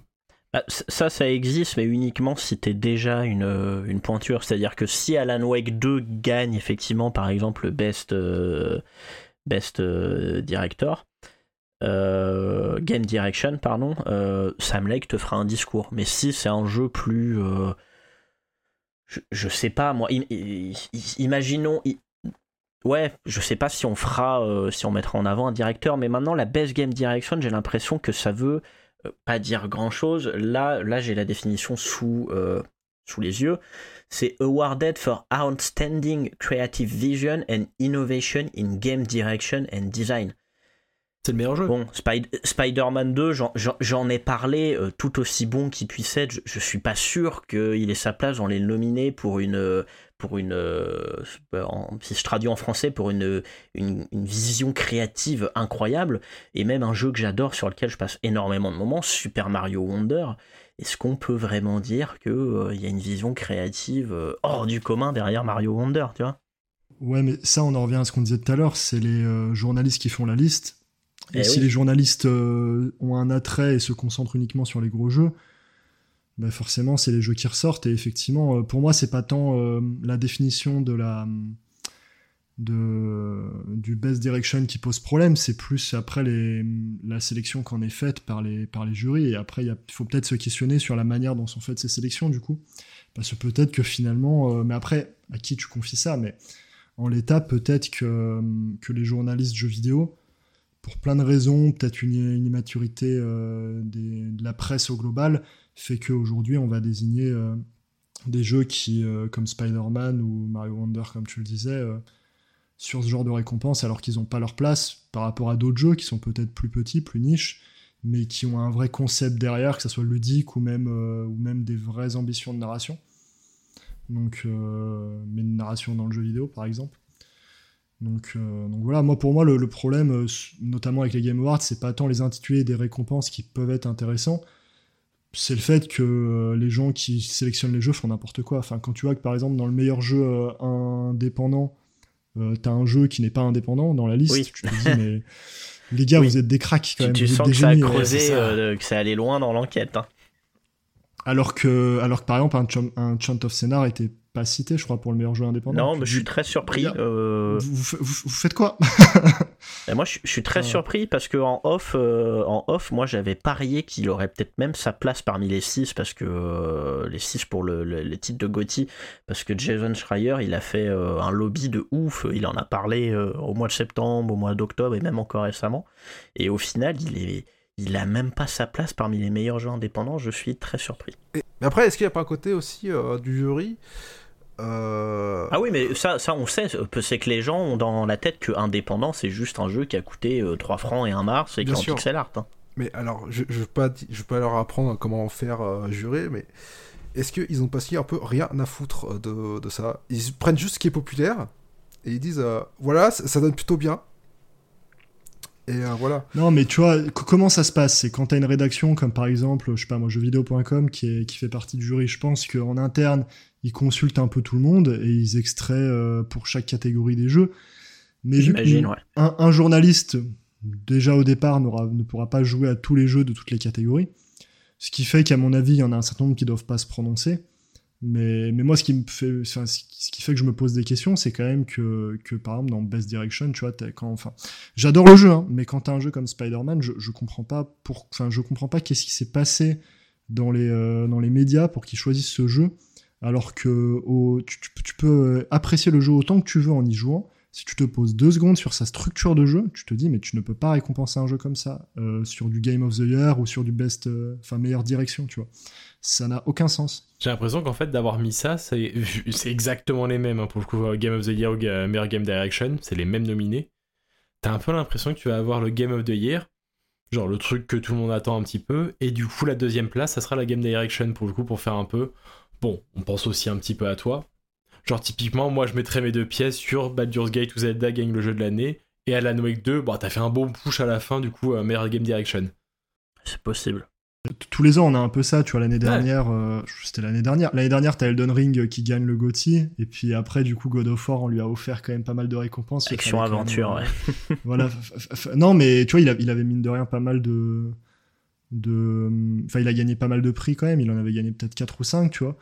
Bah, ça, ça existe, mais uniquement si t'es déjà une, euh, une pointure. C'est-à-dire que si Alan Wake 2 gagne effectivement, par exemple, Best, euh, best euh, Director, Game Direction, pardon, Sam Lake te fera un discours. Mais si c'est un jeu plus. Je, sais pas, moi. imaginons, Ouais, je sais pas si on fera, euh, si on mettra en avant un directeur, mais maintenant la Best Game Direction, j'ai l'impression que ça veut euh, pas dire grand chose. Là, là j'ai la définition sous, euh, sous les yeux. C'est Awarded for Outstanding Creative Vision and Innovation in Game Direction and Design. C'est le meilleur jeu. Bon, Spider-Man 2, j'en ai parlé, tout aussi bon qu'il puisse être. Je, je, suis pas sûr qu'il ait sa place dans les nominés pour une, pour une, euh, si je traduis en français, pour une, une, vision créative incroyable, et même un jeu que j'adore sur lequel je passe énormément de moments, Super Mario Wonder. Est-ce qu'on peut vraiment dire qu'il euh, y a une vision créative euh, hors du commun derrière Mario Wonder, tu vois? Ouais, mais ça, on en revient à ce qu'on disait tout à l'heure, c'est les journalistes qui font la liste. Et, eh si les journalistes ont un attrait et se concentrent uniquement sur les gros jeux, bah, forcément, c'est les jeux qui ressortent. Et effectivement, euh, pour moi, c'est pas tant euh, la définition de la de, du best direction qui pose problème, c'est plus après les, la sélection qu'en est faite par les, par les jurys. Et après, il faut peut-être se questionner sur la manière dont sont faites ces sélections, du coup. Parce que peut-être que finalement, euh, mais après, à qui tu confies ça? Mais en l'état, peut-être que, que les journalistes jeux vidéo, pour plein de raisons, peut-être une, immaturité de la presse au global, fait qu'aujourd'hui, on va désigner euh, des jeux qui, euh, comme Spider-Man ou Mario Wonder, comme tu le disais, euh, sur ce genre de récompense, alors qu'ils n'ont pas leur place par rapport à d'autres jeux qui sont peut-être plus petits, plus niches, mais qui ont un vrai concept derrière, que ce soit ludique ou même, ou même des vraies ambitions de narration. Donc, mais de narration dans le jeu vidéo, par exemple. Donc, donc, voilà, moi pour moi le, problème, notamment avec les Game Awards, c'est pas tant les intitulés des récompenses qui peuvent être intéressants, c'est le fait que euh, les gens qui sélectionnent les jeux font n'importe quoi. Enfin, quand tu vois que par exemple dans le meilleur jeu euh, indépendant, euh, t'as un jeu qui n'est pas indépendant dans la liste, tu te dis mais les gars, vous êtes des cracks quand même. Tu, sens que ça a creusé, que ça allait loin dans l'enquête. Hein. Alors que, alors que par exemple un, un Chant of Scénar était pas cité, je crois, pour le meilleur jeu indépendant. Non, mais je suis très surpris. Euh. Vous, faites quoi? Moi, je, suis très surpris parce que en off, euh, en off, moi, j'avais parié qu'il aurait peut-être même sa place parmi les 6 parce que euh, les 6 pour le, les titres de Gotti, parce que Jason Schreier, il a fait un lobby de ouf. Il en a parlé au mois de septembre, au mois d'octobre et même encore récemment. Et au final, il est il a même pas sa place parmi les meilleurs jeux indépendants, je suis très surpris. mais après, est-ce qu'il n'y a pas un côté aussi du jury? Euh, ah oui, mais ça, ça on sait, c'est que les gens ont dans la tête que Indépendant, c'est juste un jeu qui a coûté 3 euh, francs et 1 mars et qui est en pixel art. Hein. Mais alors, je ne veux, pas, je pas leur apprendre comment faire euh, jurer, mais est-ce qu'ils ont passé un peu rien à foutre de, de, ça? Ils prennent juste ce qui est populaire et ils disent voilà, ça, donne plutôt bien. Et euh, voilà. Non, mais tu vois, comment ça se passe? C'est quand t'as une rédaction comme par exemple, je sais pas moi, jeuxvideo.com qui, est, qui fait partie du jury. Je pense qu'en interne, ils consultent un peu tout le monde et ils extraient euh, pour chaque catégorie des jeux. Mais ouais. un, un, journaliste, déjà au départ, ne pourra pas jouer à tous les jeux de toutes les catégories. Ce qui fait qu'à mon avis, il y en a un certain nombre qui doivent pas se prononcer. Mais, mais moi, ce qui, me fait, enfin, ce qui fait que je me pose des questions, c'est quand même que, que, par exemple, dans Best Direction, tu vois, quand, enfin, j'adore le jeu, hein, mais quand t'as un jeu comme Spider-Man, je, je comprends pas pour, enfin, je comprends pas qu'est-ce qui s'est passé dans les, euh, dans les médias pour qu'ils choisissent ce jeu, alors que tu, peux apprécier le jeu autant que tu veux en y jouant. Si tu te poses deux secondes sur sa structure de jeu, tu te dis, mais tu ne peux pas récompenser un jeu comme ça, euh, sur du Game of the Year ou sur du Best, euh, enfin, meilleure direction, tu vois ça n'a aucun sens. J'ai l'impression qu'en fait d'avoir mis ça, c'est exactement les mêmes hein, pour le coup euh, Game of the Year ou Meilleur Game Direction, c'est les mêmes nominés. T'as un peu l'impression que tu vas avoir le Game of the Year, genre le truc que tout le monde attend un petit peu, et du coup la deuxième place, ça sera la Game Direction pour le coup pour faire un peu. Bon, on pense aussi un petit peu à toi. Genre typiquement, moi je mettrais mes deux pièces sur Baldur's Gate ou Zelda gagne le jeu de l'année, et Alan Wake 2, bon t'as fait un bon push à la fin du coup euh, meilleur Game Direction. C'est possible tous les ans, on a un peu ça, tu vois, l'année dernière, euh, c'était l'année dernière. L'année dernière, t'as Elden Ring qui gagne le GOTY, et puis après, du coup, God of War, on lui a offert quand même pas mal de récompenses. Action aventure, ouais. voilà. Non, mais tu vois, il, il, avait mine de rien pas mal de, de, enfin, il a gagné pas mal de prix quand même. Il en avait gagné peut-être 4 ou 5, tu vois.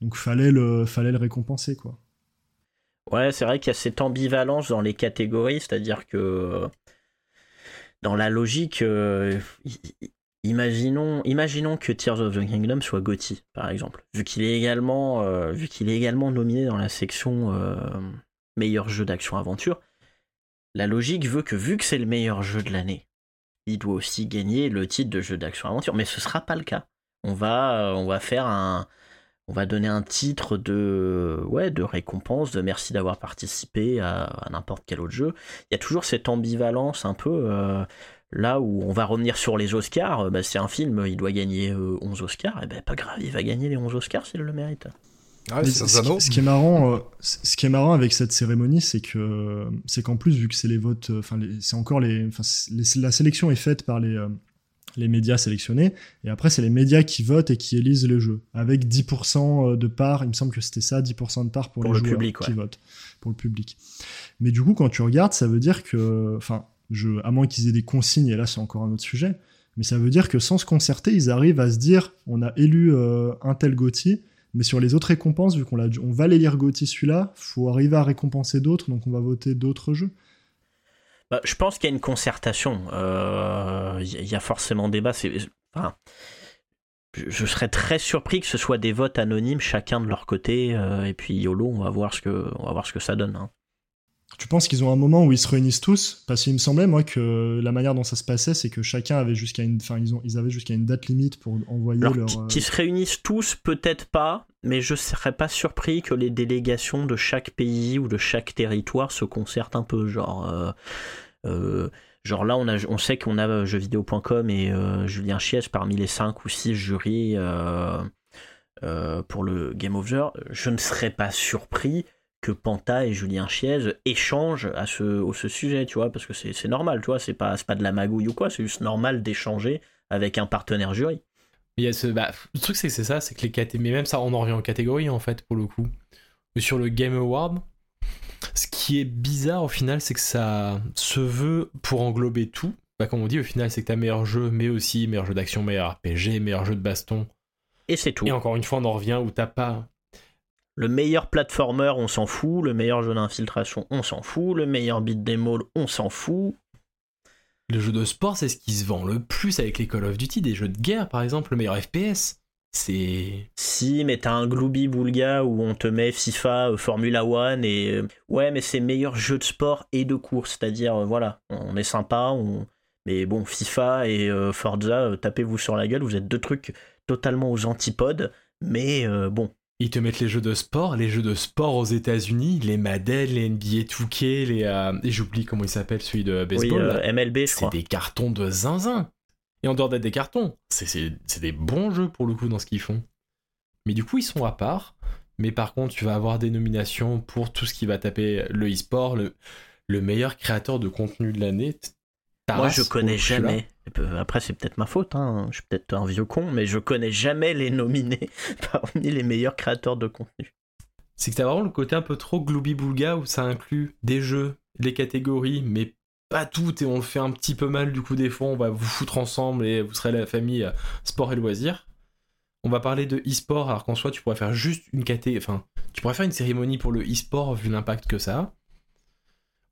Donc, fallait le, fallait le récompenser, quoi. Ouais, c'est vrai qu'il y a cette ambivalence dans les catégories, c'est-à-dire que dans la logique, euh, Imaginons, imaginons que Tears of the Kingdom soit Gotti, par exemple, vu qu'il est également, euh, vu qu'il est également nominé dans la section euh, meilleur jeu d'action-aventure. La logique veut que, vu que c'est le meilleur jeu de l'année, il doit aussi gagner le titre de jeu d'action-aventure. Mais ce sera pas le cas. On va, euh, on va faire un, on va donner un titre de, ouais, de récompense, de merci d'avoir participé à, n'importe quel autre jeu. Il y a toujours cette ambivalence un peu. Là où on va revenir sur les Oscars, euh, bah, c'est un film, il doit gagner 11 euh, Oscars, et eh ben pas grave, il va gagner les 11 Oscars s'il le mérite. Ah ce, qui, est marrant, euh, ce qui est marrant avec cette cérémonie, c'est que c'est qu'en plus vu que c'est les votes, enfin c'est encore les, la sélection est faite par les les médias sélectionnés et après c'est les médias qui votent et qui élisent les jeux avec 10% de part, il me semble que c'était ça, 10% de part pour, les le joueurs public, qui votent pour le public. Mais du coup quand tu regardes, ça veut dire que, enfin je, à moins qu'ils aient des consignes, et là c'est encore un autre sujet, mais ça veut dire que sans se concerter, ils arrivent à se dire on a élu euh, un tel Gauthier, mais sur les autres récompenses, vu qu'on on va les lire Gauthier celui-là, faut arriver à récompenser d'autres, donc on va voter d'autres jeux. Bah, je pense qu'il y a une concertation. Il euh, y a forcément débat. Je serais très surpris que ce soit des votes anonymes, chacun de leur côté, euh, et puis YOLO, on va voir ce que, voir ce que ça donne. Hein. Tu penses qu'ils ont un moment où ils se réunissent tous? Parce qu'il me semblait, moi, que la manière dont ça se passait, c'est que chacun avait jusqu'à une. Enfin, ils, ont, ils avaient jusqu'à une date limite pour envoyer leur. Euh, Qu'ils se réunissent tous, peut-être pas, mais je serais pas surpris que les délégations de chaque pays ou de chaque territoire se concertent un peu. Genre. Euh, euh, genre là, on, a, on sait qu'on a jeuxvideo.com et Julien Chies parmi les 5 ou 6 jurys pour le Game Over. Je ne serais pas surpris que Panta et Julien Chiez échangent à ce, au ce sujet, tu vois, parce que c'est normal, tu vois, c'est pas, pas de la magouille ou quoi, c'est juste normal d'échanger avec un partenaire jury. Il y a ce, bah, le truc, c'est que c'est ça, c'est que les catégories, mais même ça, on en revient en catégorie en fait, pour le coup. Sur le Game Award, ce qui est bizarre au final, c'est que ça se veut pour englober tout. Bah, comme on dit, au final, c'est que t'as meilleur jeu, mais aussi meilleur jeu d'action, meilleur RPG, meilleur jeu de baston. Et c'est tout. Et encore une fois, on en revient où t'as pas le meilleur platformer, on s'en fout. Le meilleur jeu d'infiltration, on s'en fout. Le meilleur beat dem on s'en fout. Le jeu de sport, c'est ce qui se vend le plus avec les Call of Duty. Des jeux de guerre, par exemple, le meilleur FPS. C'est. Si, mais t'as un Glooby Boulga où on te met FIFA, euh, Formula One et. Euh, ouais, mais c'est meilleur jeu de sport et de course. C'est-à-dire, euh, voilà, on est sympa, on. Mais bon, FIFA et Forza, tapez-vous sur la gueule, vous êtes deux trucs totalement aux antipodes. Mais bon, ils te mettent les jeux de sport, les jeux de sport aux États-Unis, les Madden, les NBA 2K, les. Euh, et j'oublie comment il s'appelle, celui de baseball. Oui, MLB, je C'est des cartons de zinzin. Et en dehors d'être des cartons, c'est des bons jeux pour le coup dans ce qu'ils font. Mais du coup, ils sont à part. Mais par contre, tu vas avoir des nominations pour tout ce qui va taper le e-sport, le, le meilleur créateur de contenu de l'année. Moi, je connais jamais. Après, c'est peut-être ma faute. Hein. Je suis peut-être un vieux con, mais je connais jamais les nominés parmi les meilleurs créateurs de contenu. C'est que t'as vraiment le côté un peu trop gloubi-boulga où ça inclut des jeux, les catégories, mais pas tout et on le fait un petit peu mal du coup des fois on va vous foutre ensemble et vous serez la famille euh, sport et loisirs. On va parler de e-sport alors qu'en soi tu pourrais faire juste une caté, enfin tu pourrais faire une cérémonie pour le e-sport vu l'impact que ça a.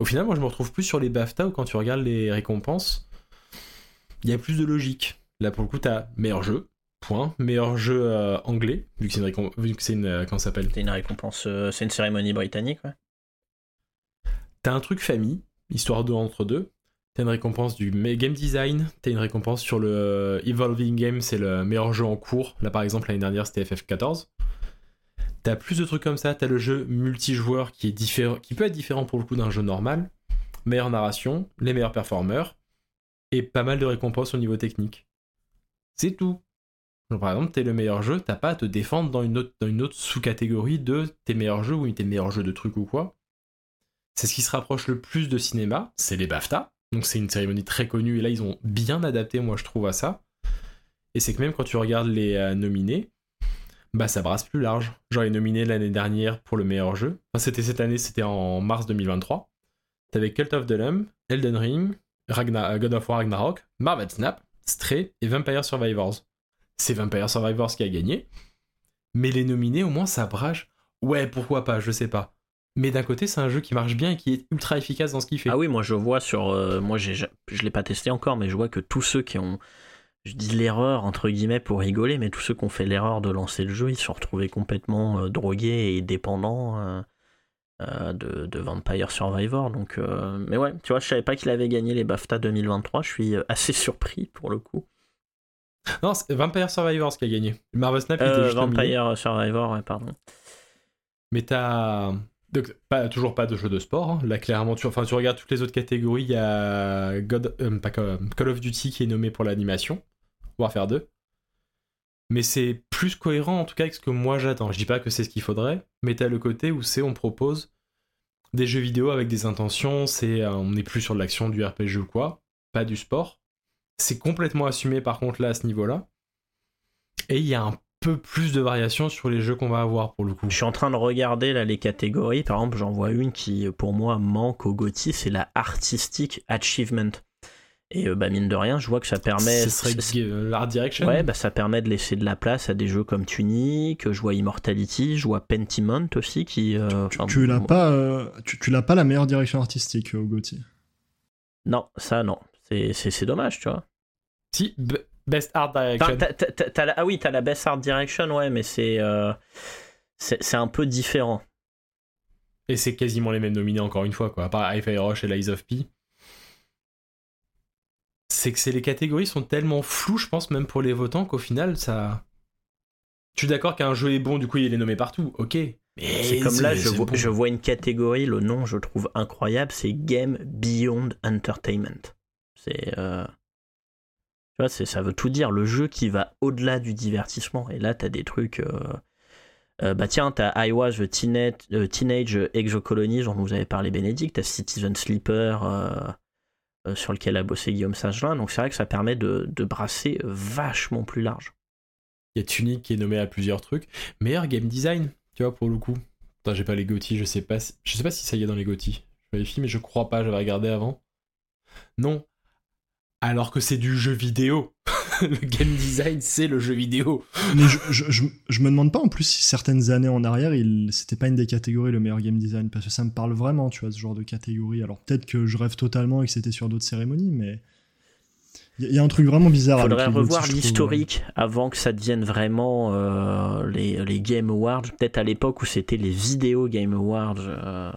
Au final moi je me retrouve plus sur les BAFTA où quand tu regardes les récompenses, il y a plus de logique. Là pour le coup t'as meilleur jeu, point, meilleur jeu euh, anglais vu que c'est une, vu que c'est une euh, comment s'appelle? C'est une récompense, c'est une cérémonie britannique ouais. T'as un truc famille histoire de entre deux. T'as une récompense du game design, t'as une récompense sur le euh, Evolving Game, c'est le meilleur jeu en cours. Là par exemple l'année dernière c'était FF14. T'as plus de trucs comme ça, t'as le jeu multijoueur qui est différent, qui peut être différent pour le coup d'un jeu normal. Meilleure narration, les meilleurs performeurs, et pas mal de récompenses au niveau technique. C'est tout. par exemple, t'es le meilleur jeu, t'as pas à te défendre dans une autre, dans une autre sous-catégorie de tes meilleurs jeux ou tes meilleurs jeux de trucs ou quoi. C'est ce qui se rapproche le plus de cinéma, c'est les BAFTA. Donc c'est une cérémonie très connue et là ils ont bien adapté moi je trouve à ça. Et c'est que même quand tu regardes les euh, nominés, bah ça brasse plus large. Genre les nominés l'année dernière pour le meilleur jeu. C'était cette année, c'était en mars 2023. T'avais Cult of the Lamb, Elden Ring, euh, God of War Ragnarok, Marvel Snap, Stray et Vampire Survivors. C'est Vampire Survivors qui a gagné. Mais les nominés au moins ça brage. Ouais pourquoi pas, je sais pas mais d'un côté c'est un jeu qui marche bien et qui est ultra efficace dans ce qu'il fait. Ah oui, moi je vois sur, euh, moi je l'ai pas testé encore, mais je vois que tous ceux qui ont, je dis l'erreur entre guillemets pour rigoler, mais tous ceux qui ont fait l'erreur de lancer le jeu, ils se sont retrouvés complètement euh, drogués et dépendants euh, de, de, Vampire Survivor. Donc, mais ouais, tu vois, je savais pas qu'il avait gagné les BAFTA 2023. Je suis assez surpris pour le coup. Non, c'est Vampire Survivor ce qui a gagné. Marvel Snap, était juste Vampire Survivor, ouais, pardon. Mais t'as donc, pas, toujours pas de jeu de sport. Hein. Là, clairement, tu, enfin, tu regardes toutes les autres catégories, il y a God, euh, Call of Duty qui est nommé pour l'animation, Warfare 2. Mais c'est plus cohérent en tout cas avec ce que moi j'attends. Je dis pas que c'est ce qu'il faudrait, mais t'as le côté où c'est on propose des jeux vidéo avec des intentions, c'est euh, on n'est plus sur de l'action, du RPG ou quoi, pas du sport. C'est complètement assumé par contre là à ce niveau-là. Et il y a un peu plus de variations sur les jeux qu'on va avoir pour le coup. Je suis en train de regarder là les catégories. Par exemple, j'en vois une qui pour moi manque au GOTY, c'est la Artistic Achievement. Et euh, bah, mine de rien, je vois que ça permet. Ce serait l'Art Direction Ouais, bah, ça permet de laisser de la place à des jeux comme Tunic, je vois Immortality, je vois Pentiment aussi qui. Euh, tu, l'as pas, euh, tu, l'as pas la meilleure direction artistique au GOTY Non, ça non. C'est dommage, tu vois. Si, Best Art Direction. ah oui, t'as la Best Art Direction, ouais, mais c'est euh, c'est un peu différent. Et c'est quasiment les mêmes nominés encore une fois, quoi. À part Hi-Fi Rush et Lies of P. C'est que les catégories sont tellement floues, je pense, même pour les votants, qu'au final, ça. Je suis d'accord qu'un jeu est bon, du coup, il est nommé partout, ok. C'est comme là, je vois, je vois, une catégorie, le nom, je trouve incroyable, c'est Game Beyond Entertainment. C'est. Euh, tu vois, ça veut tout dire. Le jeu qui va au-delà du divertissement. Et là, t'as des trucs. Euh, euh, bah tiens, t'as I Was the Teenage, Teenage Exocolony, dont vous avez parlé Bénédicte, t'as Citizen Sleeper, sur lequel a bossé Guillaume Sagelin. Donc c'est vrai que ça permet de, brasser vachement plus large. Il y a Tunic qui est nommé à plusieurs trucs. Meilleur game design, tu vois, pour le coup. J'ai pas les GOTY, je sais pas, si... je sais pas si ça y est dans les GOTY. Je vérifie, mais je crois pas, j'avais regardé avant. Non, alors que c'est du jeu vidéo. le game design, c'est le jeu vidéo. Mais je, me demande pas en plus si certaines années en arrière, il, c'était pas une des catégories le meilleur game design, parce que ça me parle vraiment, tu vois, ce genre de catégorie. Alors peut-être que je rêve totalement et que c'était sur d'autres cérémonies, mais il y, a un truc vraiment bizarre. Il faudrait revoir l'historique avant que ça devienne vraiment euh, les, les, Game Awards. Peut-être à l'époque où c'était les vidéos Game Awards. Euh.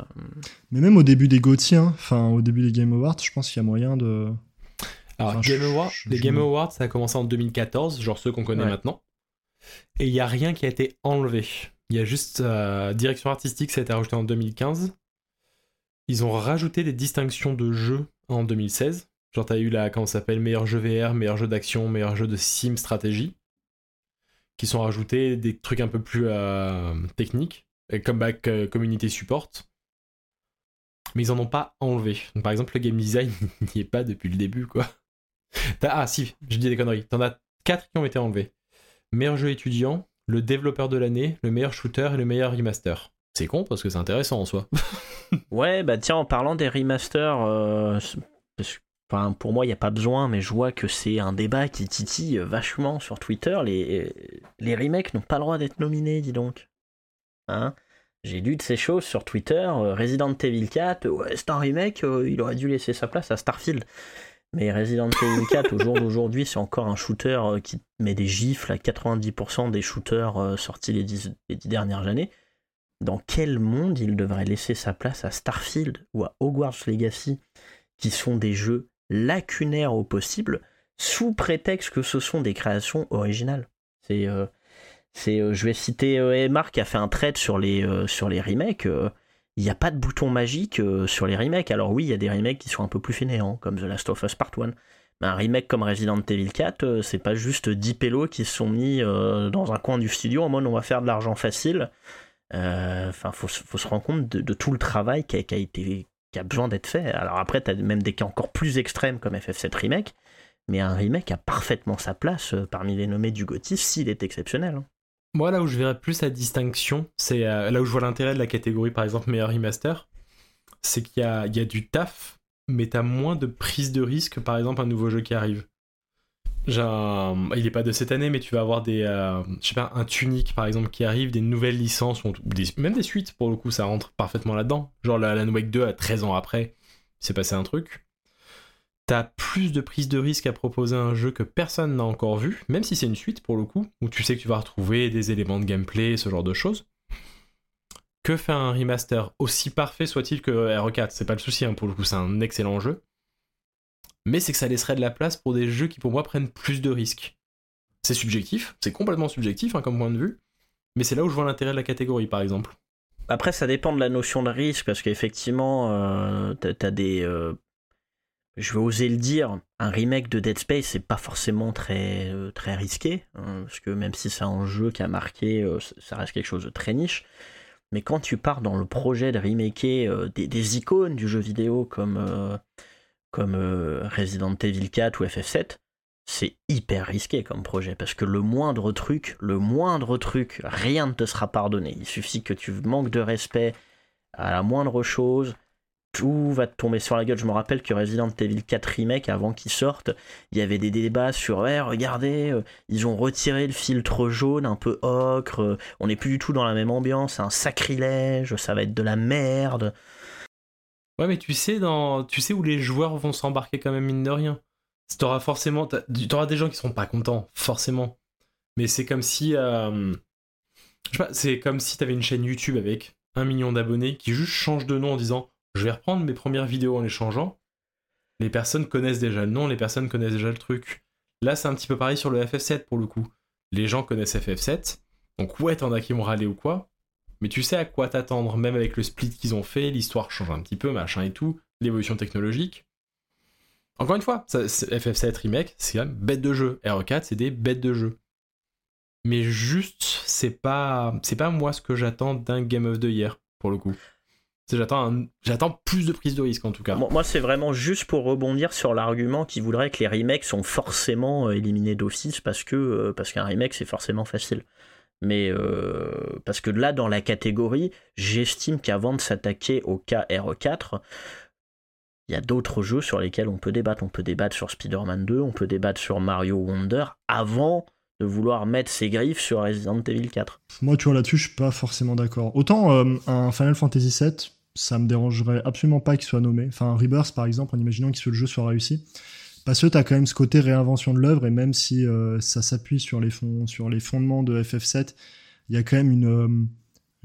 Mais même au début des Gauthier, hein, enfin au début des Game Awards, je pense qu'il y a moyen de alors, les Game Awards, ça a commencé en 2014, genre ceux qu'on connaît maintenant. Et il n'y a rien qui a été enlevé. Il y a juste euh, direction artistique, ça a été rajouté en 2015. Ils ont rajouté des distinctions de jeux en 2016. Genre, t'as eu la, comment ça s'appelle, meilleur jeu VR, meilleur jeu d'action, meilleur jeu de sim stratégie. Qui sont rajoutés des trucs un peu plus euh, techniques. Et comeback euh, community support. mais ils en ont pas enlevé. Donc, par exemple, le game design n'y est pas depuis le début, quoi. Ah si, je dis des conneries. T'en as 4 qui ont été enlevés. Meilleur jeu étudiant, le développeur de l'année, le meilleur shooter et le meilleur remaster. C'est con parce que c'est intéressant en soi. ouais, bah tiens, en parlant des remasters, euh, pour moi, il n'y a pas besoin, mais je vois que c'est un débat qui titille vachement sur Twitter. Les, les remakes n'ont pas le droit d'être nominés, dis donc. Hein? J'ai lu de ces choses sur Twitter. Euh, Resident Evil 4, ouais, c'est un remake, euh, il aurait dû laisser sa place à Starfield. Mais Resident Evil 4, au jour d'aujourd'hui, c'est encore un shooter euh, qui met des gifles à 90% des shooters sortis les 10, dernières années. Dans quel monde il devrait laisser sa place à Starfield ou à Hogwarts Legacy, qui sont des jeux lacunaires au possible, sous prétexte que ce sont des créations originales? C'est euh, je vais citer euh, qui a fait un trade sur les, euh, sur les remakes. Il n'y a pas de bouton magique sur les remakes. Alors oui, il y a des remakes qui sont un peu plus fainéants, comme The Last of Us Part 1. Mais un remake comme Resident Evil 4, c'est pas juste 10 pélos qui se sont mis dans un coin du studio en mode on va faire de l'argent facile. Enfin, faut, se rendre compte de, tout le travail qui a, été qui a besoin d'être fait. Alors après, tu as même des cas encore plus extrêmes comme FF7 Remake, mais un remake a parfaitement sa place parmi les nommés du Gotis s'il est exceptionnel. Moi, là où je verrais plus la distinction, c'est euh, là où je vois l'intérêt de la catégorie, par exemple, meilleur remaster, c'est qu'il y a, du taf, mais t'as moins de prise de risque, par exemple, un nouveau jeu qui arrive. Genre, il est pas de cette année, mais tu vas avoir des, euh, un Tunic par exemple qui arrive, des nouvelles licences, même des suites pour le coup, ça rentre parfaitement là-dedans. Genre la, la Wake 2 à 13 ans après, c'est passé un truc t'as plus de prise de risque à proposer un jeu que personne n'a encore vu, même si c'est une suite pour le coup, où tu sais que tu vas retrouver des éléments de gameplay, ce genre de choses. Que faire un remaster aussi parfait soit-il que RE4 C'est pas le souci, hein, pour le coup, c'est un excellent jeu. Mais c'est que ça laisserait de la place pour des jeux qui, pour moi, prennent plus de risques. C'est subjectif, c'est complètement subjectif hein, comme point de vue, mais c'est là où je vois l'intérêt de la catégorie, par exemple. Après, ça dépend de la notion de risque, parce qu'effectivement, euh, t'as des, euh, je vais oser le dire, un remake de Dead Space, c'est pas forcément très, euh, très risqué, hein, parce que même si c'est un jeu qui a marqué, euh, ça reste quelque chose de très niche. Mais quand tu pars dans le projet de remaker euh, des, icônes du jeu vidéo comme, comme Resident Evil 4 ou FF7, c'est hyper risqué comme projet, parce que le moindre truc, le moindre truc, rien ne te sera pardonné. Il suffit que tu manques de respect à la moindre chose, tout va te tomber sur la gueule. Je me rappelle que Resident Evil 4 Remake, avant qu'il sorte, il y avait des débats sur regardez, euh, ils ont retiré le filtre jaune un peu ocre, euh, on n'est plus du tout dans la même ambiance, c'est un sacrilège, ça va être de la merde. Ouais, mais tu sais, dans... tu sais où les joueurs vont s'embarquer quand même, mine de rien. T'auras forcément. T'auras des gens qui seront pas contents, forcément. Mais c'est comme si. Euh, je sais pas, c'est comme si t'avais une chaîne YouTube avec un million d'abonnés qui juste change de nom en disant je vais reprendre mes premières vidéos en les changeant. Les personnes connaissent déjà le nom, les personnes connaissent déjà le truc. Là, c'est un petit peu pareil sur le FF7 pour le coup. Les gens connaissent FF7, donc ouais, t'en as qui vont râler ou quoi, mais tu sais à quoi t'attendre, même avec le split qu'ils ont fait, l'histoire change un petit peu, machin et tout, l'évolution technologique. Encore une fois, FF7 Remake, c'est quand même bête de jeu. RE4, c'est des bêtes de jeu. Mais juste, c'est pas, c'est pas moi ce que j'attends d'un Game of the Year, pour le coup. J'attends, j'attends plus de prise de risque en tout cas. Moi, c'est vraiment juste pour rebondir sur l'argument qui voudrait que les remakes sont forcément euh, éliminés d'office parce que euh, parce qu'un remake c'est forcément facile. Mais euh, parce que là, dans la catégorie, j'estime qu'avant de s'attaquer au cas RE4, il y a d'autres jeux sur lesquels on peut débattre. On peut débattre sur Spider-Man 2, on peut débattre sur Mario Wonder avant de vouloir mettre ses griffes sur Resident Evil 4. Moi, tu vois, là-dessus, je suis pas forcément d'accord. Autant un Final Fantasy VII, ça me dérangerait absolument pas qu'il soit nommé. Enfin, Rebirth, par exemple, en imaginant que le jeu soit réussi. Parce que tu as quand même ce côté réinvention de l'œuvre, et même si euh, ça s'appuie sur, les sur les fondements de FF7, il y a quand même une. Euh,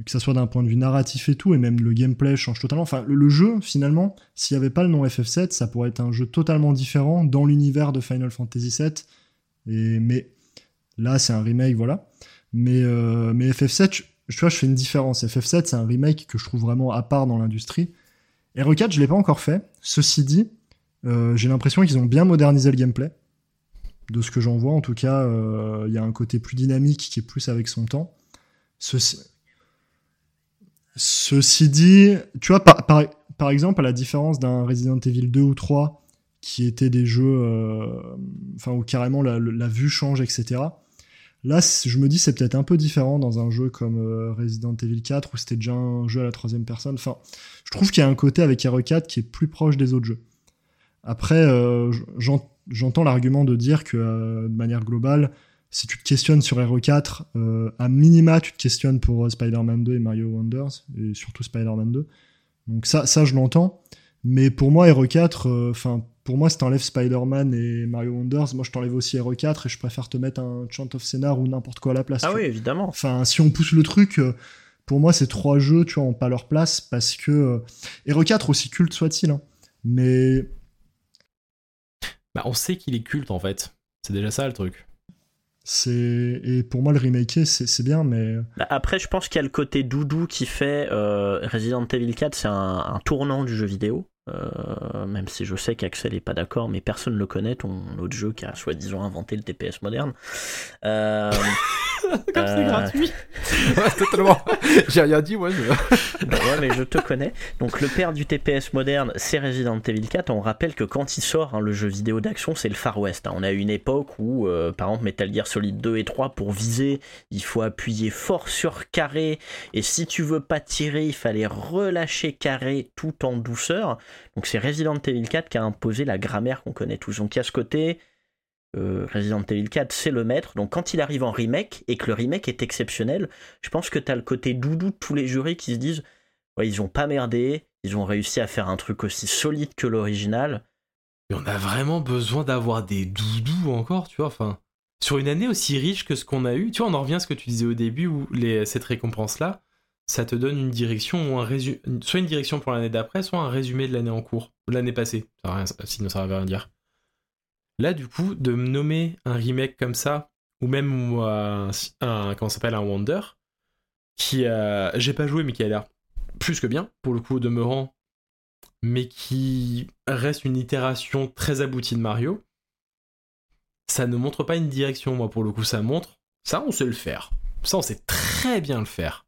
que ça soit d'un point de vue narratif et tout, et même le gameplay change totalement. Enfin, le, jeu, finalement, s'il n'y avait pas le nom FF7, ça pourrait être un jeu totalement différent dans l'univers de Final Fantasy VII. Et, mais là, c'est un remake, voilà. Mais, euh, mais FF7, tu vois, je fais une différence. FF7, c'est un remake que je trouve vraiment à part dans l'industrie. RE4, je l'ai pas encore fait. Ceci dit, euh, j'ai l'impression qu'ils ont bien modernisé le gameplay. De ce que j'en vois, en tout cas, euh, il y a un côté plus dynamique qui est plus avec son temps. Ceci, dit, tu vois, par, exemple, à la différence d'un Resident Evil 2 ou 3, qui étaient des jeux, enfin, où carrément la, vue change, etc. Là, je me dis c'est peut-être un peu différent dans un jeu comme Resident Evil 4 où c'était déjà un jeu à la troisième personne. Enfin, je trouve qu'il y a un côté avec RE4 qui est plus proche des autres jeux. Après, j'entends l'argument de dire que de manière globale, si tu te questionnes sur RE4, euh, à minima, tu te questionnes pour euh, Spider-Man 2 et Mario Wonders, et surtout Spider-Man 2. Donc ça, ça je l'entends. Mais pour moi, RE4, euh, enfin, pour moi, si t'enlèves Spider-Man et Mario Wonders, moi je t'enlève aussi RE4 et je préfère te mettre un Chant of Scénar ou n'importe quoi à la place. Ah oui, évidemment. Enfin, si on pousse le truc, pour moi, ces trois jeux, tu vois, ont pas leur place parce que RE4 aussi culte soit-il, hein. mais bah, on sait qu'il est culte en fait. C'est déjà ça le truc. C'est et pour moi le remake c'est bien mais bah, après je pense qu'il y a le côté doudou qui fait euh, Resident Evil 4 c'est un, un, tournant du jeu vidéo euh, même si je sais qu'Axel est pas d'accord, mais personne ne le connaît, ton autre jeu qui a soi-disant inventé le TPS moderne. Euh, Comme c'est euh, gratuit. totalement. J'ai rien dit, moi. Bah ouais, mais je te connais. Donc le père du TPS moderne, c'est Resident Evil 4. On rappelle que quand il sort, hein, le jeu vidéo d'action, c'est le Far West. Hein. On a une époque où, par exemple, Metal Gear Solid 2 et 3, pour viser, il faut appuyer fort sur carré. Et si tu veux pas tirer, il fallait relâcher carré tout en douceur. Donc c'est Resident Evil 4 qui a imposé la grammaire qu'on connaît tous. Donc il y a ce côté, euh, Resident Evil 4 c'est le maître, donc quand il arrive en remake et que le remake est exceptionnel, je pense que tu as le côté doudou de tous les jurys qui se disent, ouais, ils ont pas merdé, ils ont réussi à faire un truc aussi solide que l'original. On a vraiment besoin d'avoir des doudous encore, tu vois, enfin... Sur une année aussi riche que ce qu'on a eu, tu vois, on en revient à ce que tu disais au début, où les, cette récompense-là, ça te donne une direction ou un soit une direction pour l'année d'après, soit un résumé de l'année en cours, l'année passée. Ça rien, sinon ça rien dire. Là, du coup, de me nommer un remake comme ça, ou même un, comment s'appelle un Wonder, qui a, j'ai pas joué mais qui a l'air plus que bien pour le coup demeurant, mais qui reste une itération très aboutie de Mario. Ça ne montre pas une direction, moi pour le coup, ça montre. Ça, on sait le faire. Ça, on sait très bien le faire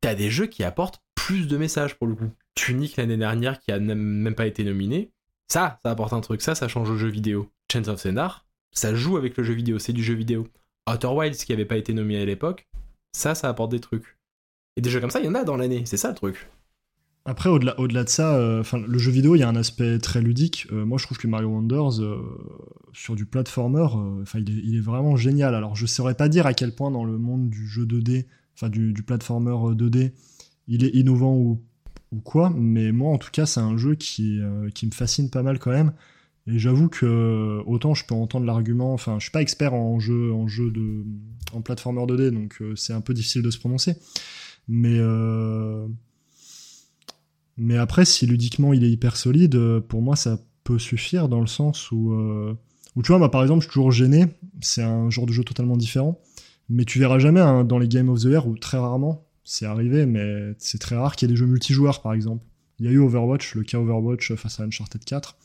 t'as des jeux qui apportent plus de messages pour le coup. Tunic l'année dernière qui a même pas été nominé, ça, ça apporte un truc, ça, ça change au jeu vidéo. Chance of Scénar, ça joue avec le jeu vidéo, c'est du jeu vidéo. Outer Wilds qui avait pas été nominé à l'époque, ça, ça apporte des trucs. Et des jeux comme ça, il y en a dans l'année, c'est ça le truc. Après, au-delà, au-delà de ça, euh, le jeu vidéo, il y a un aspect très ludique. Euh, moi, je trouve que Mario Wonders, euh, sur du platformer, il, il, est, vraiment génial. Alors, je saurais pas dire à quel point dans le monde du jeu 2D, enfin du, platformer 2D, euh, il est innovant ou, ou, quoi, mais moi en tout cas c'est un jeu qui, euh, qui me fascine pas mal quand même. Et j'avoue que autant je peux entendre l'argument, enfin je suis pas expert en jeu, en jeu de, en platformer 2D, donc euh, c'est un peu difficile de se prononcer. Mais mais après, si ludiquement il est hyper solide, pour moi ça peut suffire dans le sens où, où tu vois, moi par exemple, je suis toujours gêné. C'est un genre de jeu totalement différent. Mais tu verras jamais hein, dans les Game of the Year, ou très rarement, c'est arrivé, mais c'est très rare qu'il y ait des jeux multijoueurs, par exemple. Il y a eu Overwatch, le cas Overwatch face à Uncharted 4.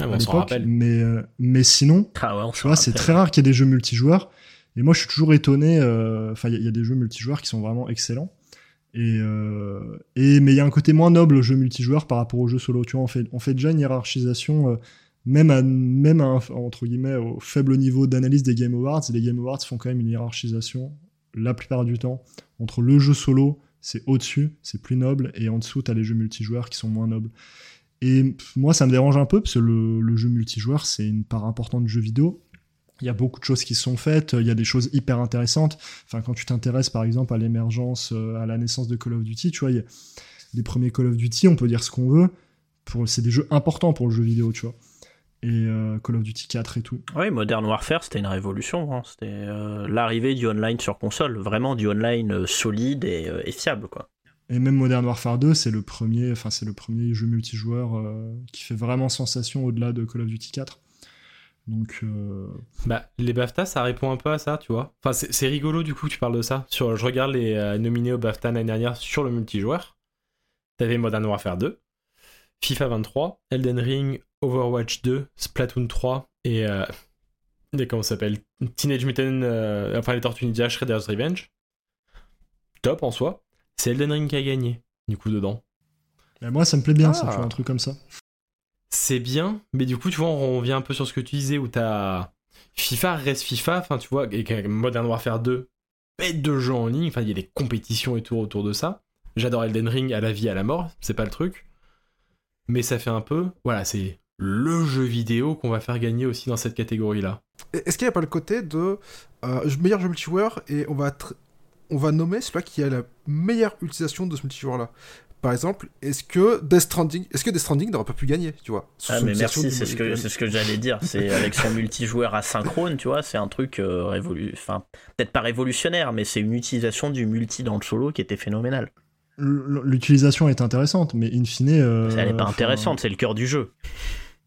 Ah, à l'époque, mais, euh, mais sinon, ah tu vois, c'est très rare qu'il y ait des jeux multijoueurs. Et moi, je suis toujours étonné. Euh, enfin, il y, a des jeux multijoueurs qui sont vraiment excellents. Et, euh, et mais il y a un côté moins noble au jeu multijoueur par rapport au jeu solo. Tu vois, on fait, on fait déjà une hiérarchisation même à, même entre guillemets au faible niveau d'analyse des Game Awards, les Game Awards font quand même une hiérarchisation la plupart du temps entre le jeu solo, c'est au-dessus, c'est plus noble, et en dessous, tu as les jeux multijoueurs qui sont moins nobles. Et moi, ça me dérange un peu, parce que le, jeu multijoueur, c'est une part importante du jeu vidéo. Il y a beaucoup de choses qui sont faites, il y a des choses hyper intéressantes. Enfin, quand tu t'intéresses, par exemple, à l'émergence, euh, à la naissance de Call of Duty, tu vois, les premiers Call of Duty, on peut dire ce qu'on veut. C'est des jeux importants pour le jeu vidéo, tu vois et euh, Call of Duty 4 et tout. Oui, Modern Warfare, c'était une révolution. Hein. C'était euh, l'arrivée du online sur console, vraiment du online euh, solide et, fiable, quoi. Et même Modern Warfare 2, c'est le premier, enfin c'est le premier jeu multijoueur qui fait vraiment sensation au-delà de Call of Duty 4. Donc, bah, les BAFTA, ça répond un peu à ça, tu vois. Enfin, c'est rigolo du coup, tu parles de ça. Sur, je regarde les nominés au BAFTA l'année dernière sur le multijoueur. T'avais Modern Warfare 2, FIFA 23, Elden Ring, Overwatch 2, Splatoon 3 et euh, comment s'appelle Teenage Mutant, euh, enfin les Tortues Ninja, Shredder's Revenge. Top en soi. C'est Elden Ring qui a gagné, du coup, dedans. Mais moi, ça me plaît bien, ça, Ah. tu vois, un truc comme ça. C'est bien, mais du coup, tu vois, on revient un peu sur ce que tu disais où t'as FIFA reste FIFA, enfin, tu vois, et Modern Warfare 2, bête de jeu en ligne, enfin, il y a des compétitions et tout autour de ça. J'adore Elden Ring à la vie, à la mort, c'est pas le truc. Mais ça fait un peu, voilà, c'est le jeu vidéo qu'on va faire gagner aussi dans cette catégorie-là. Est-ce qu'il n'y a pas le côté de euh, meilleur jeu multijoueur et on va, on va nommer celui qui a la meilleure utilisation de ce multijoueur-là Par exemple, est-ce que Death Stranding, est-ce que Death Stranding n'aurait pas pu gagner, tu vois Ah mais merci, du- c'est ce que c'est ce que j'allais dire. C'est avec son multijoueur asynchrone, tu vois, c'est un truc euh, révolu, enfin peut-être pas révolutionnaire, mais c'est une utilisation du multi dans le solo qui était phénoménale. L'utilisation est intéressante, mais in fine. euh, Elle est pas intéressante, c'est le cœur du jeu.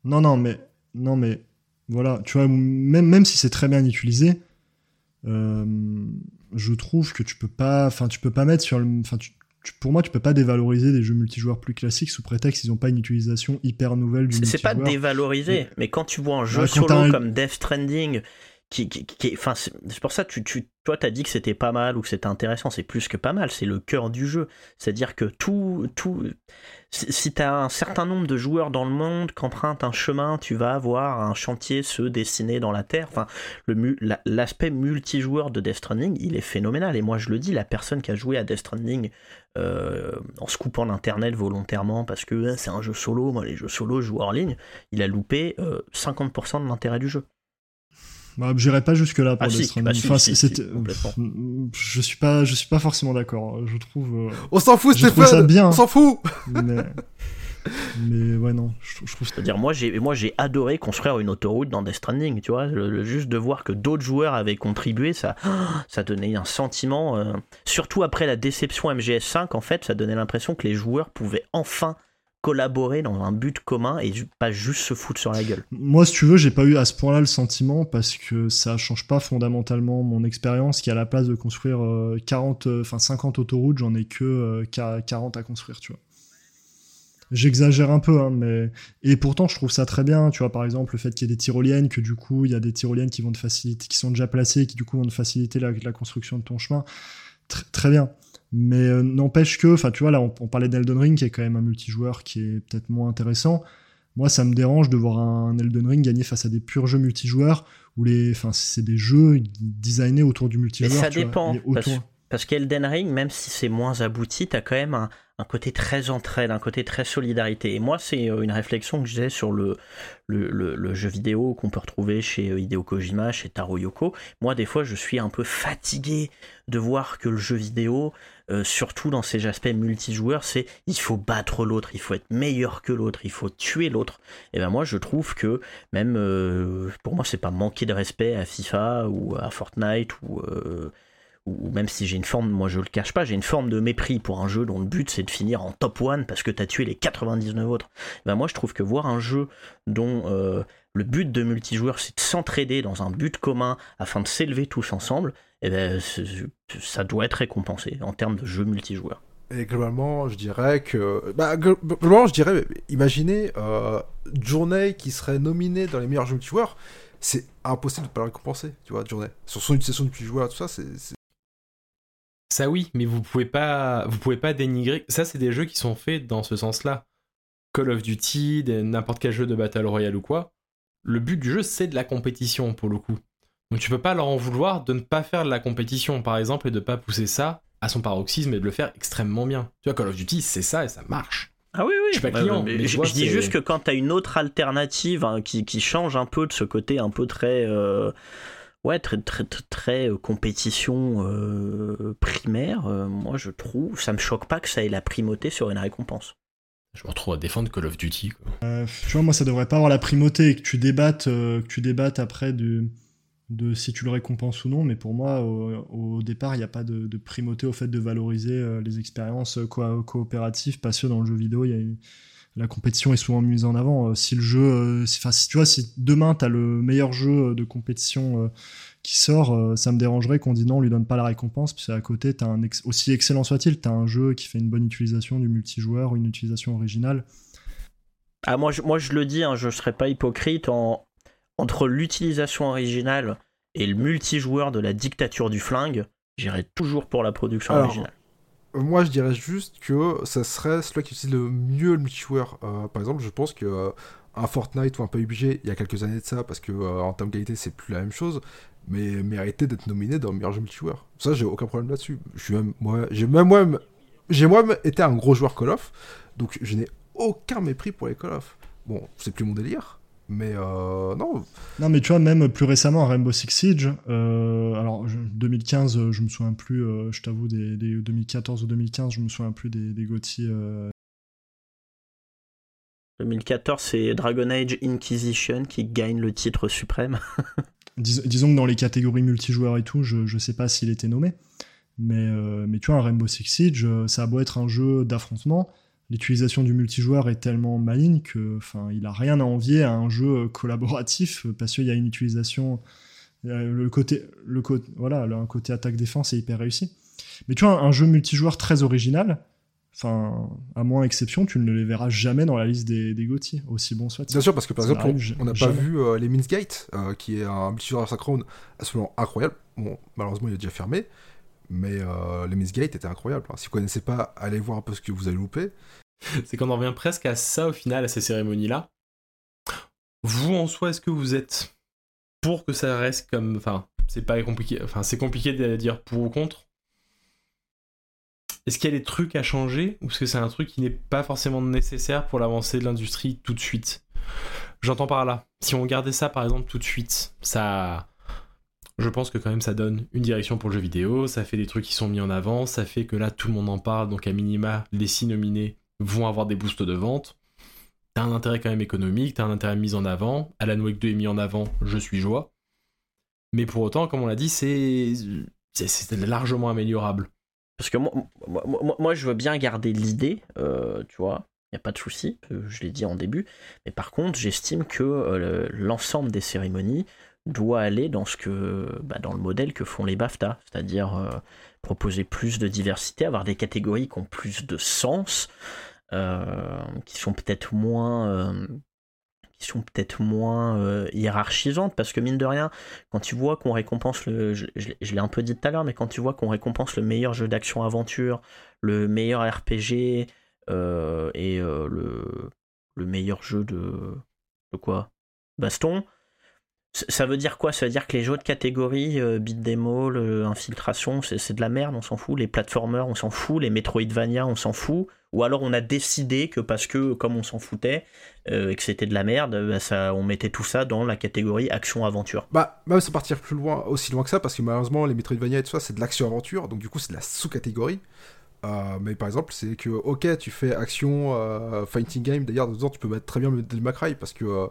Non, non, mais non, mais voilà, tu vois, même même si c'est très bien utilisé, euh, je trouve que tu peux pas, enfin, tu peux pas mettre sur le, enfin, pour moi, tu peux pas dévaloriser des jeux multijoueurs plus classiques sous prétexte qu'ils ont pas une utilisation hyper nouvelle du C'est c'est pas multijoueur. dévalorisé, mais quand tu vois un jeu Ouais, solo un- comme Death Stranding, c'est pour ça que tu, tu, toi, t'as dit que c'était pas mal ou que c'était intéressant. C'est plus que pas mal, c'est le cœur du jeu. C'est-à-dire que tout, tout, si, t'as un certain nombre de joueurs dans le monde qu'empruntent un chemin, tu vas avoir un chantier se dessiner dans la terre. Enfin, le l'aspect multijoueur de Death Stranding, il est phénoménal. Et moi, je le dis, la personne qui a joué à Death Stranding euh, en se coupant l'internet volontairement parce que euh, c'est un jeu solo, moi les jeux solo, je joue hors ligne, il a loupé euh, 50% de l'intérêt du jeu. Bah, j'irai pas jusque là pour Ah, Death si, Stranding. bah, si, Enfin, si, c'était- si, complètement. je suis pas, je suis pas forcément d'accord. Je trouve, euh, On s'en fout, Stéphane ça bien. On s'en fout mais, mais ouais non, je, je trouve ça C'est-à-dire, moi j'ai, moi j'ai adoré construire une autoroute dans Death Stranding, tu vois, le- le- juste de voir que d'autres joueurs avaient contribué, ça, ça donnait un sentiment, euh, surtout après la déception MGS5, en fait, ça donnait l'impression que les joueurs pouvaient enfin collaborer dans un but commun et pas juste se foutre sur la gueule. Moi, si tu veux, j'ai pas eu à ce point-là le sentiment parce que ça change pas fondamentalement mon expérience qui à la place de construire euh, 40, euh, enfin 50 autoroutes, j'en ai que euh, qu'à 40 à construire, tu vois. J'exagère un peu, hein, mais et pourtant je trouve ça très bien, tu vois, par exemple le fait qu'il y ait des tyroliennes, que du coup il y a des tyroliennes qui vont te faciliter, qui sont déjà placées, qui du coup vont te faciliter la, construction de ton chemin, Tr- très bien. Mais euh, n'empêche que, enfin tu vois là, on, on parlait d'Elden Ring qui est quand même un multijoueur qui est peut-être moins intéressant. Moi, ça me dérange de voir un Elden Ring gagner face à des purs jeux multijoueurs où les, enfin, c'est des jeux designés autour du multijoueur. ça tu vois, dépend, parce- Parce qu'Elden Ring, même si c'est moins abouti, t'as quand même un, un côté très entraide, un côté très solidarité. Et moi, c'est euh, une réflexion que j'ai sur le, le, le- le jeu vidéo qu'on peut retrouver chez euh, Hideo Kojima, chez Taro Yoko. Moi, des fois, je suis un peu fatigué de voir que le jeu vidéo, euh, surtout dans ses aspects multijoueurs, c'est il faut battre l'autre, il faut être meilleur que l'autre, il faut tuer l'autre. Et ben moi, je trouve que même, euh, pour moi, c'est pas manquer de respect à FIFA ou à Fortnite ou... euh, ou même si j'ai une forme, moi je le cache pas, j'ai une forme de mépris pour un jeu dont le but c'est de finir en top 1 parce que t'as tué les 99 autres. Ben moi je trouve que voir un jeu dont le but de multijoueur c'est de s'entraider dans un but commun afin de s'élever tous ensemble, eh ben, ça doit être récompensé en termes de jeu multijoueur. Et globalement, je dirais que. Bah, glo- globalement, je dirais, imaginez euh, Journey qui serait nominé dans les meilleurs jeux multijoueurs. C'est impossible de pas le récompenser, tu vois, Journey. Sur son utilisation du multijoueur, tout ça, c'est. Ça oui, mais vous pouvez pas, vous pouvez pas dénigrer. Ça, c'est des jeux qui sont faits dans ce sens-là. Call of Duty, n'importe quel jeu de battle royale ou quoi. Le but du jeu, c'est de la compétition pour le coup. Donc tu peux pas leur en vouloir de ne pas faire de la compétition, par exemple, et de pas pousser ça à son paroxysme et de le faire extrêmement bien. Tu vois, Call of Duty, c'est ça et ça marche. Ah oui, oui. Je suis pas Bah, client, mais mais je, tu vois, je dis juste que quand t'as une autre alternative hein, qui, qui change un peu de ce côté un peu très. euh, ouais, très, très, très, très, euh, compétition euh, primaire, euh, moi je trouve, ça me choque pas que ça ait la primauté sur une récompense. Je me retrouve à défendre Call of Duty. Quoi. Euh, tu vois, moi, ça devrait pas avoir la primauté et que tu débattes, euh, que tu débattes après de, de si tu le récompenses ou non. Mais pour moi, au, départ, il n'y a pas de, de primauté au fait de valoriser euh, les expériences euh, co- coopératives parce que dans le jeu vidéo, y a la compétition est souvent mise en avant. Euh, si le jeu, enfin, si tu vois, si demain tu as le meilleur jeu de compétition qui sort, ça me dérangerait qu'on dise non, on lui donne pas la récompense, puis à côté, t'as un aussi excellent soit-il, tu as un jeu qui fait une bonne utilisation du multijoueur, une utilisation originale. Ah, moi, je, moi je le dis, hein, je serais pas hypocrite, en, entre l'utilisation originale et le multijoueur de la dictature du flingue, j'irai toujours pour la production Alors, originale. moi, je dirais juste que ça serait celui qui utilise le mieux le multijoueur. Euh, par exemple, je pense que euh, un Fortnite ou un PUBG, il y a quelques années de ça, parce que euh, en termes de qualité, c'est plus la même chose, mais méritait d'être nominé dans le meilleur jeu multijoueur. Ça, j'ai aucun problème là-dessus. Je suis même, moi, j'ai même moi, j'ai moi-même été un gros joueur Call of, donc je n'ai aucun mépris pour les Call of. Bon, c'est plus mon délire, mais euh, non. Non, mais tu vois, même plus récemment, Rainbow Six Siege, euh, alors 2015, je me souviens plus, euh, je t'avoue, des, 2014 ou 2015, je me souviens plus des, des GOTY. 2014, c'est Dragon Age Inquisition qui gagne le titre suprême. disons que dans les catégories multijoueurs et tout, je, ne sais pas s'il était nommé. Mais, mais tu vois, un Rainbow Six Siege, ça a beau être un jeu d'affrontement, l'utilisation du multijoueur est tellement maligne que, enfin, il a rien à envier à un jeu collaboratif parce qu'il y a une utilisation, le côté, le côté, voilà, un côté attaque-défense est hyper réussi. Mais tu vois, un, jeu multijoueur très original, enfin, à moins exception, tu ne les verras jamais dans la liste des, des GOTY, aussi bon soit. Bien sûr, parce que par exemple, on n'a pas vu euh, les Minsgate, euh, qui est un multijoueur synchrone absolument incroyable. Bon, malheureusement, il est déjà fermé. Mais euh, les Minsgate étaient incroyables. Si vous connaissez pas, allez voir un peu ce que vous allez louper. c'est qu'on en revient presque à ça au final, à ces cérémonies-là. Vous en soi, est-ce que vous êtes pour que ça reste comme. Enfin, c'est pas compliqué. Enfin, c'est compliqué de dire pour ou contre? Est-ce qu'il y a des trucs à changer ou est-ce que c'est un truc qui n'est pas forcément nécessaire pour l'avancée de l'industrie tout de suite? J'entends par là. Si on regardait ça par exemple tout de suite, ça. Je pense que quand même ça donne une direction pour le jeu vidéo, ça fait des trucs qui sont mis en avant, ça fait que là tout le monde en parle, donc à minima, les six nominés vont avoir des boosts de vente. T'as un intérêt quand même économique, t'as un intérêt mis en avant. Alan Wake 2 est mis en avant, je suis joie. Mais pour autant, comme on l'a dit, c'est largement améliorable. Parce que moi, moi, je veux bien garder l'idée, euh, tu vois, il n'y a pas de souci, euh, je l'ai dit en début. Mais par contre, j'estime que euh, l'ensemble des cérémonies doit aller dans, ce que, bah, dans le modèle que font les BAFTA, c'est-à-dire proposer plus de diversité, avoir des catégories qui ont plus de sens, euh, qui sont peut-être moins euh, qui sont peut-être moins euh, hiérarchisantes parce que mine de rien quand tu vois qu'on récompense le je, l'ai un peu dit tout à l'heure mais quand tu vois qu'on récompense le meilleur jeu d'action aventure le meilleur RPG et le, le meilleur jeu de de quoi? Baston ça veut dire quoi? Ça veut dire que les jeux de catégorie, euh, beat demo, infiltration, c'est de la merde, on s'en fout? Les platformers, on s'en fout? Les Metroidvania, on s'en fout? Ou alors on a décidé que parce que, comme on s'en foutait, euh, et que c'était de la merde, bah, on mettait tout ça dans la catégorie action-aventure. Bah, même ça partir plus loin, aussi loin que ça, parce que malheureusement, les Metroidvania et tout ça, c'est de l'action-aventure, donc du coup, c'est de la sous-catégorie. Euh, mais par exemple, c'est que, ok, tu fais action, fighting game, d'ailleurs, dedans, tu peux mettre très bien le Macrae, parce que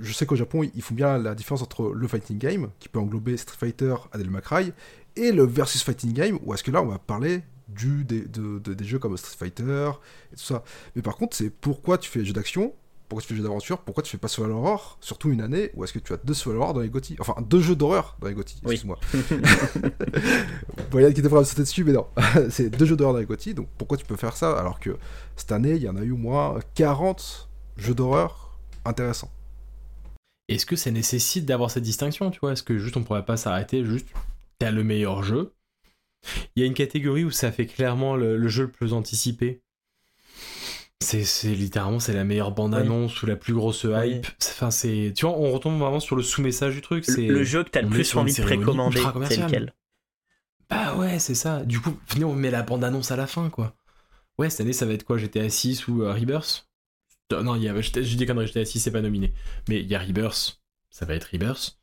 je sais qu'au Japon, ils font bien la différence entre le fighting game, qui peut englober Street Fighter, Adel Macrae, et le versus fighting game, où est-ce que là, on va parler du, des, des jeux comme Street Fighter et tout ça. Mais par contre, c'est pourquoi tu fais des jeux d'action, pourquoi tu fais des jeux d'aventure, pourquoi tu fais pas Survival Horror, surtout une année où est-ce que tu as deux Survival Horror dans les GOTY, enfin deux jeux d'horreur dans les GOTY, excuse-moi. bon, il y a qui devrait me sauter dessus, mais non, c'est deux jeux d'horreur dans les GOTY, donc pourquoi tu peux faire ça alors que cette année, il y en a eu au moins 40 jeux d'horreur intéressants est-ce que ça nécessite d'avoir cette distinction, tu vois? Est-ce que juste on pourrait pas s'arrêter juste t'as le meilleur jeu? Il y a une catégorie où ça fait clairement le, jeu le plus anticipé. C'est, littéralement c'est la meilleure bande annonce ou la plus grosse hype. Enfin c'est tu vois on retombe vraiment sur le sous-message du truc. C'est le, jeu que t'as le plus envie de précommander. C'est lequel? Bah ouais c'est ça. Du coup on met la bande annonce à la fin quoi. Ouais cette année ça va être quoi? GTA 6 ou euh, Rebirth? Non, il y a, j'ai des conneries, GTA 6 c'est pas nominé. Mais il y a Rebirth, ça va être Rebirth.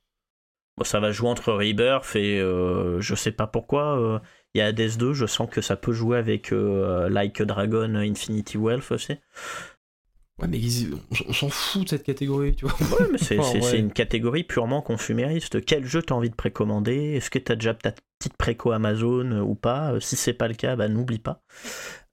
Bon, ça va jouer entre Rebirth et euh, je sais pas pourquoi. Euh, il y a Hades 2, je sens que ça peut jouer avec euh, Like a Dragon Infinity Wealth aussi. Ouais, mais on, s'en fout de cette catégorie, tu vois. Ouais, mais c'est, une catégorie purement consumériste. Quel jeu t'as envie de précommander? Est-ce que t'as déjà ta petite préco Amazon ou pas Si c'est pas le cas, bah n'oublie pas.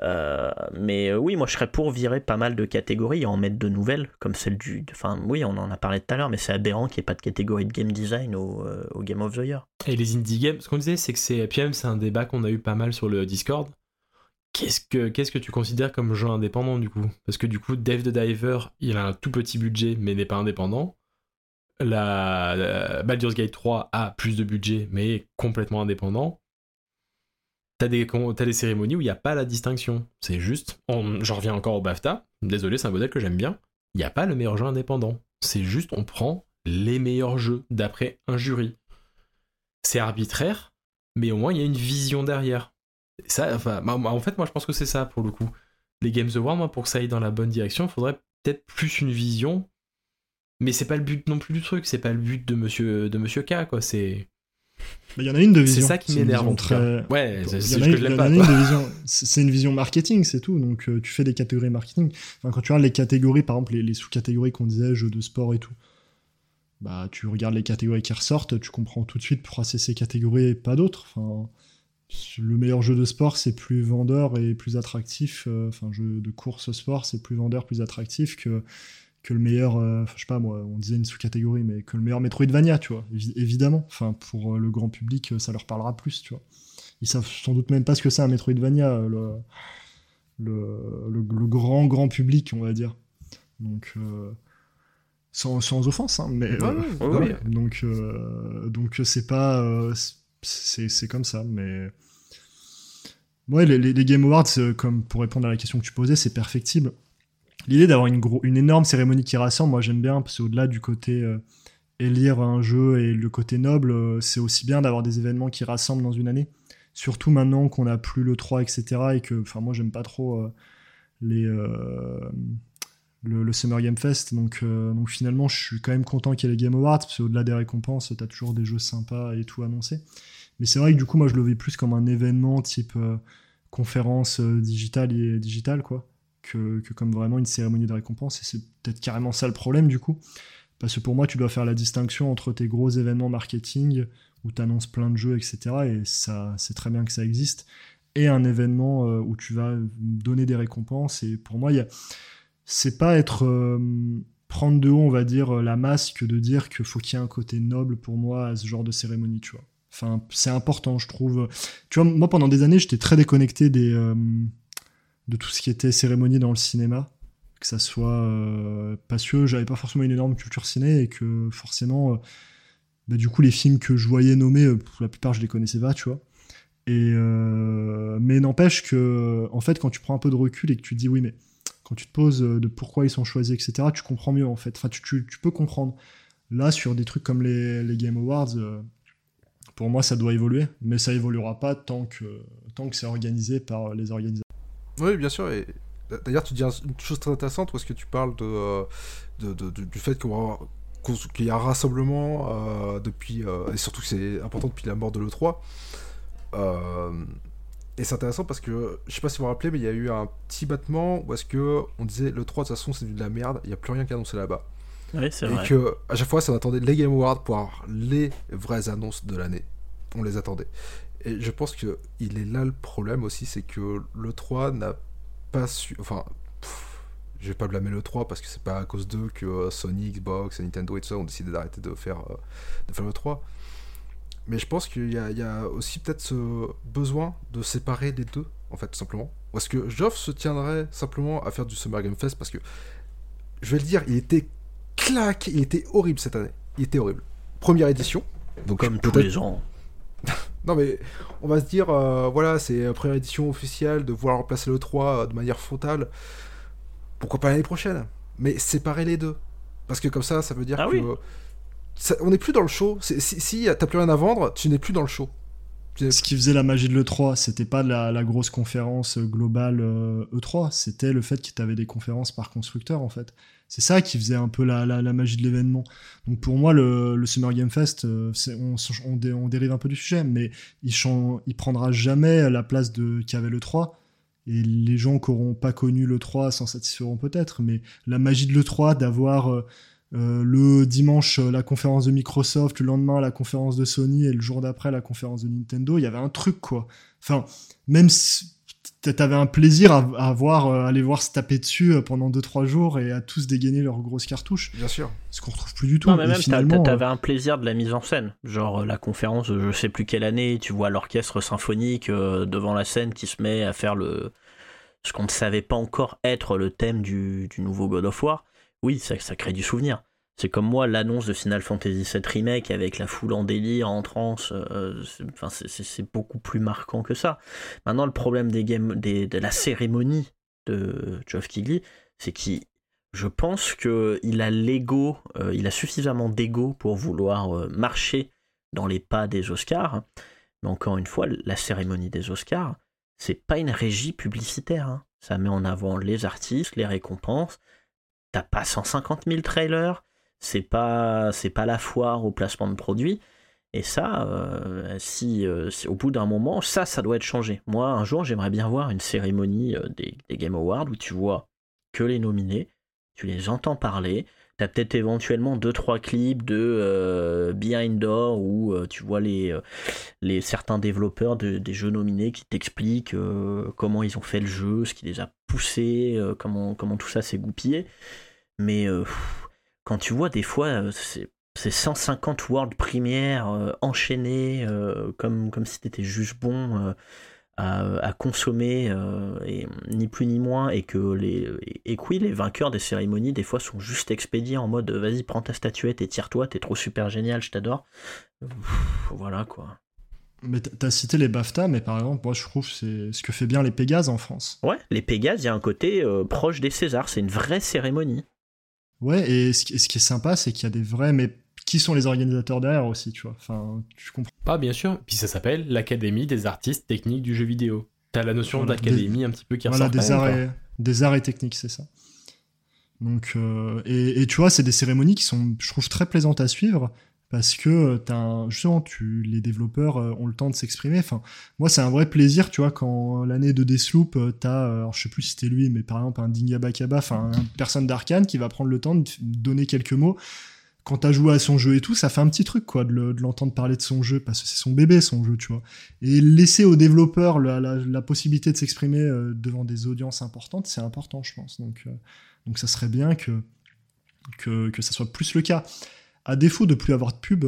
Euh, mais euh, oui, moi je serais pour virer pas mal de catégories et en mettre de nouvelles, comme celle du. Enfin, oui, on en a parlé tout à l'heure, mais c'est aberrant qu'il n'y ait pas de catégorie de game design au, euh, Game of the Year. Et les indie games, ce qu'on disait, c'est que c'est. PM, c'est un débat qu'on a eu pas mal sur le Discord. Qu'est-ce que, qu'est-ce que tu considères comme jeu indépendant du coup? Parce que du coup, Dave the Diver, il a un tout petit budget mais n'est pas indépendant. La, Baldur's Gate 3 a plus de budget mais est complètement indépendant T'as des, as des cérémonies où il n'y a pas la distinction. C'est juste, j'en reviens encore au BAFTA, désolé, c'est un modèle que j'aime bien. Il n'y a pas le meilleur jeu indépendant. C'est juste, on prend les meilleurs jeux d'après un jury. C'est arbitraire, mais au moins il y a une vision derrière. Ça, enfin, en fait, moi je pense que c'est ça pour le coup. Les Games Awards, moi, pour que ça aille dans la bonne direction, il faudrait peut-être plus une vision. Mais c'est pas le but non plus du truc, c'est pas le but de Monsieur, de Monsieur K, quoi. C'est il y en a une de vision. C'est ça qui m'énerve en très... Ouais, c'est ce que je l'aime pas. C'est une vision marketing, c'est tout. Donc euh, tu fais des catégories marketing. Enfin, quand tu regardes les catégories, par exemple les, sous-catégories qu'on disait, jeux de sport et tout, bah tu regardes les catégories qui ressortent, tu comprends tout de suite pourquoi c'est ces catégories et pas d'autres. Enfin, le meilleur jeu de sport, c'est plus vendeur et plus attractif. Euh, enfin, jeu de course sport, c'est plus vendeur, plus attractif que que le meilleur, euh, je sais pas moi, on disait une sous-catégorie, mais que le meilleur Metroidvania, tu vois, évidemment. Enfin, pour euh, le grand public, euh, ça leur parlera plus, tu vois. Ils savent sans doute même pas ce que c'est un Metroidvania, le, le, le, grand, grand public, on va dire. Donc, sans, sans, offense, hein, mais. Donc, donc c'est pas. c'est comme ça, mais. Ouais, les, les, Game Awards, comme pour répondre à la question que tu posais, c'est perfectible l'idée d'avoir une, une énorme cérémonie qui rassemble, moi j'aime bien, parce qu'au-delà du côté euh, élire un jeu et le côté noble, euh, c'est aussi bien d'avoir des événements qui rassemblent dans une année. Surtout maintenant qu'on n'a plus le 3, etc. Et que, enfin, moi j'aime pas trop euh, les, le, Summer Game Fest. Donc, donc finalement, je suis quand même content qu'il y ait les Game Awards, parce qu'au-delà des récompenses, tu as toujours des jeux sympas et tout annoncé. Mais c'est vrai que du coup, moi je le vis plus comme un événement type conférence digitale et digitale, quoi que, comme vraiment une cérémonie de récompense. Et c'est peut-être carrément ça le problème du coup. Parce que pour moi, tu dois faire la distinction entre tes gros événements marketing où tu annonces plein de jeux, etc. Et ça, c'est très bien que ça existe. Et un événement euh, où tu vas donner des récompenses. Et pour moi, c'est pas être. Euh, prendre de haut, on va dire, la masque de dire qu'il faut qu'il y ait un côté noble pour moi à ce genre de cérémonie, tu vois. Enfin, c'est important, je trouve. Tu vois, moi, pendant des années, j'étais très déconnecté des, euh, de tout ce qui était cérémonie dans le cinéma, que ça soit euh, parce que j'avais pas forcément une énorme culture ciné et que forcément, euh, bah, du coup, les films que je voyais nommer, euh, pour la plupart, je les connaissais pas, tu vois. Et mais n'empêche que, en fait, quand tu prends un peu de recul et que tu te dis oui, mais quand tu te poses de pourquoi ils sont choisis, etc., tu comprends mieux en fait. Enfin, tu, peux comprendre. Là, sur des trucs comme les, les Game Awards, pour moi, ça doit évoluer, mais ça évoluera pas tant que, tant que c'est organisé par les organisateurs. Oui, bien sûr. Et d'ailleurs, tu dis une chose très intéressante parce que tu parles de, euh, du fait qu'il y a un rassemblement euh, depuis, euh, et surtout que c'est important depuis la mort de l'E3. et c'est intéressant parce que, je sais pas si vous vous rappelez, mais il y a eu un petit battement où est-ce que on disait l'E3 de toute façon c'est de la merde, il n'y a plus rien qui annoncé là-bas. Oui, c'est vrai. Et que à chaque fois, ça attendait les Game Awards pour avoir les vraies annonces de l'année. On les attendait. Et je pense que il est là le problème aussi, c'est que le 3 n'a pas su. Enfin, je vais pas blâmer le 3 parce que c'est pas à cause d'eux que euh, Sony, Xbox, Nintendo et tout ça ont décidé d'arrêter de faire, euh, de faire le 3. Mais je pense qu'il y, y, a aussi peut-être ce besoin de séparer les deux, en fait, tout simplement. Parce que Geoff se tiendrait simplement à faire du Summer Game Fest parce que, je vais le dire, il était claqué, il était horrible cette année. Il était horrible. Première édition. Donc, Comme tous les ans. Non mais on va se dire, euh, voilà, c'est la première édition officielle de vouloir remplacer le 3 euh, de manière frontale. Pourquoi pas l'année prochaine? Mais séparer les deux. Parce que comme ça, ça veut dire ah que... on n'est plus dans le show. Si, si t'as plus rien à vendre, tu n'es plus dans le show. Ce qui faisait la magie de l'E3, c'était pas la, la, grosse conférence globale E3, euh, e c'était le fait qu'il y avait des conférences par constructeur en fait. C'est ça qui faisait un peu la, magie de l'événement. Donc pour moi, le, Summer Game Fest, euh, on, dérive un peu du sujet, mais il, prendra jamais la place de qu'avait le 3. Et les gens qui n'auront pas connu le 3 s'en satisferont peut-être, mais la magie de l'E3, d'avoir euh, euh, le dimanche la conférence de Microsoft, le lendemain la conférence de Sony et le jour d'après la conférence de Nintendo, il y avait un truc quoi. Enfin, même si t'avais un plaisir à, voir, euh, aller voir se taper dessus euh, pendant 2-3 jours et à tous dégainer leurs grosses cartouches. Bien sûr. Ce qu'on retrouve plus du tout. Non, mais même finalement, t'avais un plaisir de la mise en scène. Genre la conférence, je sais plus quelle année, tu vois l'orchestre symphonique euh, devant la scène qui se met à faire le ce qu'on ne savait pas encore être le thème du, du nouveau God of War. Oui, ça, ça crée du souvenir. C'est comme moi, l'annonce de Final Fantasy VII Remake avec la foule en délire, en transe, euh, c'est beaucoup plus marquant que ça. Maintenant, le problème des games, de la cérémonie de Geoff Keighley, c'est qu'il, a l'ego, euh, il a suffisamment d'ego pour vouloir euh, marcher dans les pas des Oscars. Mais encore une fois, la cérémonie des Oscars, c'est pas une régie publicitaire. Hein. Ça met en avant les artistes, les récompenses. T'as pas 150 000 trailers c'est pas c'est pas la foire au placement de produits. Et ça, euh, si, euh, si, au bout d'un moment, ça, ça doit être changé. Moi, un jour, j'aimerais bien voir une cérémonie euh, des, Game Awards où tu vois que les nominés, tu les entends parler. Tu as peut-être éventuellement deux trois clips de Behind Door où tu vois les, les certains développeurs des jeux nominés qui t'expliquent comment ils ont fait le jeu, ce qui les a poussés, comment comment tout ça s'est goupillé. Mais quand tu vois des fois euh, c'est 150 world premières euh, enchaînées euh, comme, comme si t'étais juste bon à, consommer et ni plus ni moins et que les et, oui les vainqueurs des cérémonies des fois sont juste expédiés en mode vas-y prends ta statuette et tire-toi t'es trop super génial je t'adore voilà quoi mais t'as cité les BAFTA, mais par exemple, moi je trouve c'est ce que fait bien les Pégases en France. Ouais, les Pégases, il y a un côté proche des Césars, c'est une vraie cérémonie. Ouais, et ce qui, est sympa, c'est qu'il y a des vrais, mais qui sont les organisateurs derrière aussi, tu vois. Enfin, tu comprends. Pas bien sûr. Puis ça s'appelle l'Académie des artistes techniques du jeu vidéo. T'as la notion d'académie un petit peu qui voilà, des arts, et, des arts et techniques, c'est ça. Donc, euh, et, et, tu vois, c'est des cérémonies qui sont, je trouve, très plaisantes à suivre parce que euh, justement les développeurs euh, ont le temps de s'exprimer. Enfin, moi c'est un vrai plaisir, tu vois, quand l'année de Deathloop, euh, t'as, alors je sais plus si c'était lui, mais par exemple un Dingabakaba, enfin une personne d'Arkane qui va prendre le temps de donner quelques mots. Quand t'as joué à son jeu et tout, ça fait un petit truc quoi de l'entendre parler de son jeu parce que c'est son bébé son jeu, tu vois. Et laisser aux développeurs la, possibilité de s'exprimer devant des audiences importantes, c'est important, je pense. Donc, donc ça serait bien que que ça soit plus le cas. À défaut de plus avoir de pub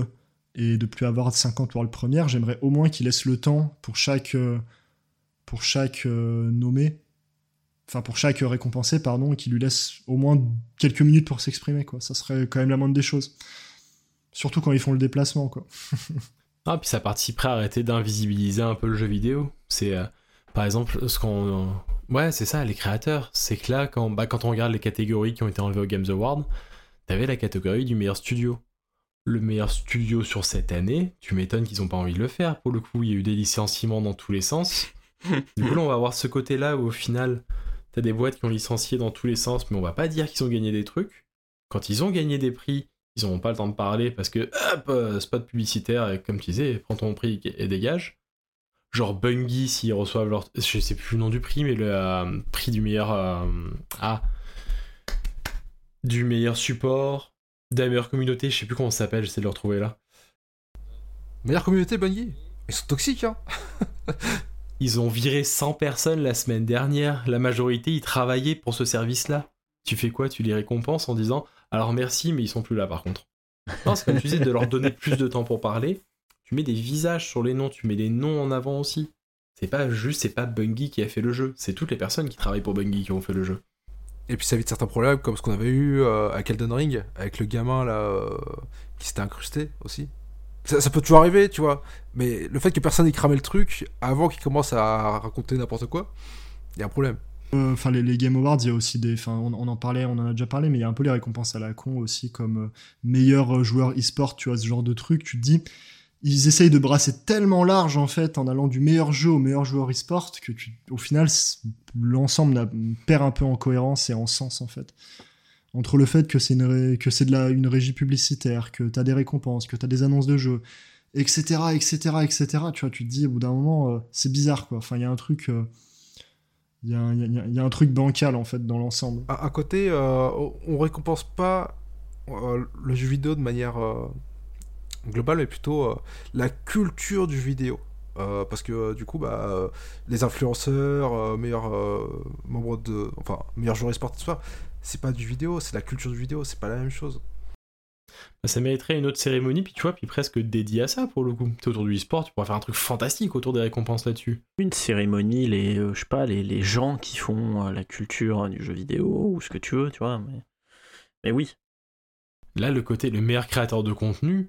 et de plus avoir de 50 World Premiere, j'aimerais au moins qu'il laisse le temps pour chaque, euh, euh, nommé, enfin pour chaque récompensé, pardon, et qu'il lui laisse au moins quelques minutes pour s'exprimer, quoi. Ça serait quand même la moindre des choses. Surtout quand ils font le déplacement, quoi. ah, puis ça participerait à arrêter d'invisibiliser un peu le jeu vidéo. C'est, euh, par exemple, ce qu'on. Ouais, c'est ça, les créateurs. C'est que là, quand, bah, quand on regarde les catégories qui ont été enlevées au Games Award, t'avais la catégorie du meilleur studio. Le meilleur studio sur cette année, tu m'étonnes qu'ils n'ont pas envie de le faire. Pour le coup, il y a eu des licenciements dans tous les sens. du coup, là, on va voir ce côté-là où au final, t'as des boîtes qui ont licencié dans tous les sens, mais on va pas dire qu'ils ont gagné des trucs. Quand ils ont gagné des prix, ils n'auront pas le temps de parler parce que, hop, euh, spot publicitaire, et comme tu disais, prends ton prix et dégage. Genre Bungie, s'ils reçoivent leur. Je sais plus le nom du prix, mais le euh, prix du meilleur. Euh, ah du meilleur support, de la meilleure communauté, je sais plus comment ça s'appelle, j'essaie de le retrouver là. Meilleure communauté, Bungie Ils sont toxiques, hein Ils ont viré 100 personnes la semaine dernière, la majorité ils travaillaient pour ce service-là. Tu fais quoi? Tu les récompenses en disant alors merci, mais ils sont plus là par contre. Non, c'est comme tu disais, de leur donner plus de temps pour parler. Tu mets des visages sur les noms, tu mets des noms en avant aussi. C'est pas juste, c'est pas Bungie qui a fait le jeu, c'est toutes les personnes qui travaillent pour Bungie qui ont fait le jeu. Et puis ça évite certains problèmes comme ce qu'on avait eu euh, à Elden Ring avec le gamin là euh, qui s'était incrusté aussi. Ça, peut toujours arriver, tu vois. Mais le fait que personne ait cramé le truc avant qu'il commence à raconter n'importe quoi, il y a un problème. Euh, enfin, les, Game Awards, il y a aussi des. Enfin, on, en parlait, on en a déjà parlé, mais il y a un peu les récompenses à la con aussi, comme meilleur joueur e-sport, tu vois, ce genre de truc. Tu te dis, ils essayent de brasser tellement large en fait en allant du meilleur jeu au meilleur joueur e-sport que tu, au final l'ensemble perd un peu en cohérence et en sens en fait. Entre le fait que c'est une, une régie publicitaire, que tu as des récompenses, que tu as des annonces de jeux, etc., etc., etc. Tu vois, tu te dis au bout d'un moment, euh, c'est bizarre quoi. Enfin, il y a un truc, euh, y, a, un truc bancal en fait dans l'ensemble. À, côté, euh, on récompense pas le jeu vidéo de manière global, mais plutôt euh, la culture du vidéo. Euh, parce que euh, du coup, bah, les influenceurs, meilleurs membres de, enfin, meilleurs joueurs e-sport, c'est pas du vidéo, c'est la culture du vidéo, c'est pas la même chose. Bah, ça mériterait une autre cérémonie, puis tu vois, puis presque dédiée à ça pour le coup. T'es autour du e-sport, tu pourrais faire un truc fantastique autour des récompenses là-dessus. Une cérémonie, les, je sais pas, les, les gens qui font la culture du jeu vidéo ou ce que tu veux, tu vois. Mais, mais oui, Là, le côté, le meilleur créateur de contenu,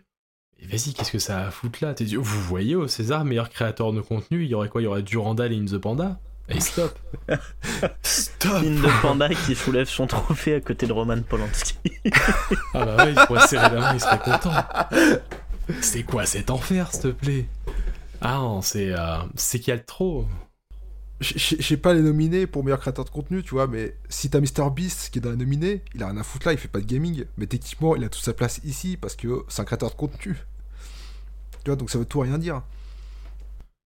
vas-y, qu'est-ce que ça a à foutre là? Vous voyez au César, meilleur créateur de contenu, il y aurait quoi? Il y aurait Durandal et In the Panda? Et stop Stop In the Panda qui soulève son trophée à côté de Roman Polanski. ah bah ouais, il pourrait serrer la main, il serait content. C'est quoi cet enfer, s'il te plaît? Ah non, c'est euh, c'est qu'il y a trop. Je sais pas les nominer pour meilleur créateur de contenu, tu vois, mais si t'as MrBeast qui est dans la nominée, il a rien à foutre là, il fait pas de gaming, mais techniquement, il a toute sa place ici parce que c'est un créateur de contenu. Tu vois, donc ça veut tout rien dire.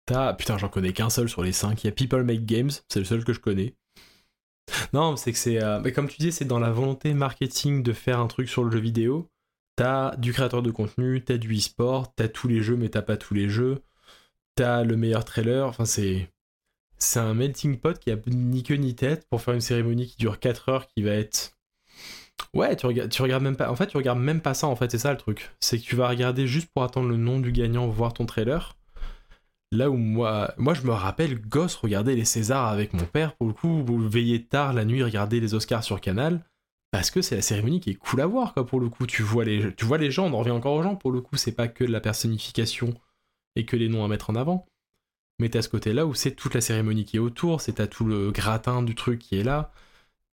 T'as. Putain, j'en connais qu'un seul sur les cinq. Il y a People Make Games, c'est le seul que je connais. Non, c'est que c'est. Euh, mais comme tu dis, c'est dans la volonté marketing de faire un truc sur le jeu vidéo. T'as du créateur de contenu, t'as du e-sport, t'as tous les jeux, mais t'as pas tous les jeux. T'as le meilleur trailer. Enfin, c'est c'est un melting pot qui a ni queue ni tête pour faire une cérémonie qui dure 4 heures qui va être Ouais, tu regardes, tu même pas. En fait, tu regardes même pas ça. En fait, c'est ça le truc. C'est que tu vas regarder juste pour attendre le nom du gagnant, voir ton trailer. Là où moi, moi je me rappelle, gosse, regarder les Césars avec mon père. Pour le coup, vous veillez tard la nuit, regarder les Oscars sur Canal, parce que c'est la cérémonie qui est cool à voir. Quoi, pour le coup, tu vois les, tu vois les gens. On en revient encore aux gens. Pour le coup, c'est pas que la personnification et que les noms à mettre en avant mais t'as ce côté-là où c'est toute la cérémonie qui est autour, c'est t'as tout le gratin du truc qui est là,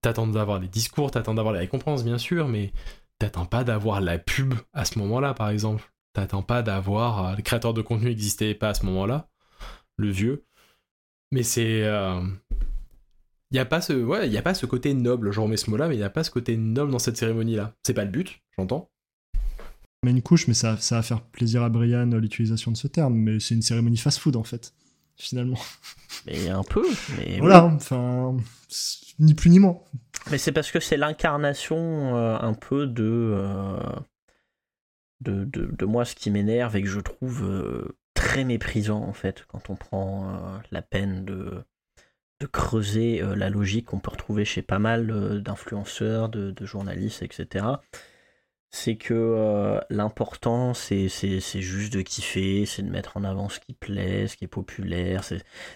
t'attends d'avoir des discours, t'attends d'avoir les récompenses bien sûr, mais t'attends pas d'avoir la pub à ce moment-là par exemple, t'attends pas d'avoir... Euh, le créateur de contenu n'existait pas à ce moment-là, le vieux, mais c'est... Euh, il n'y a pas ce ouais, il a pas ce côté noble, je remets ce mot-là, mais il n'y a pas ce côté noble dans cette cérémonie-là. C'est pas le but, j'entends. Mais une couche, mais ça, ça va faire plaisir à Brian l'utilisation de ce terme, mais c'est une cérémonie fast-food en fait finalement. Mais un peu. Mais voilà, enfin, ni plus ni moins. Mais c'est parce que c'est l'incarnation euh, un peu euh, de, de, de, moi ce qui m'énerve et que je trouve euh, très méprisant en fait quand on prend la peine de, de creuser la logique qu'on peut retrouver chez pas mal d'influenceurs, de, de, journalistes, etc c'est que euh, l'important, c'est, juste de kiffer, c'est de mettre en avant ce qui plaît, ce qui est populaire.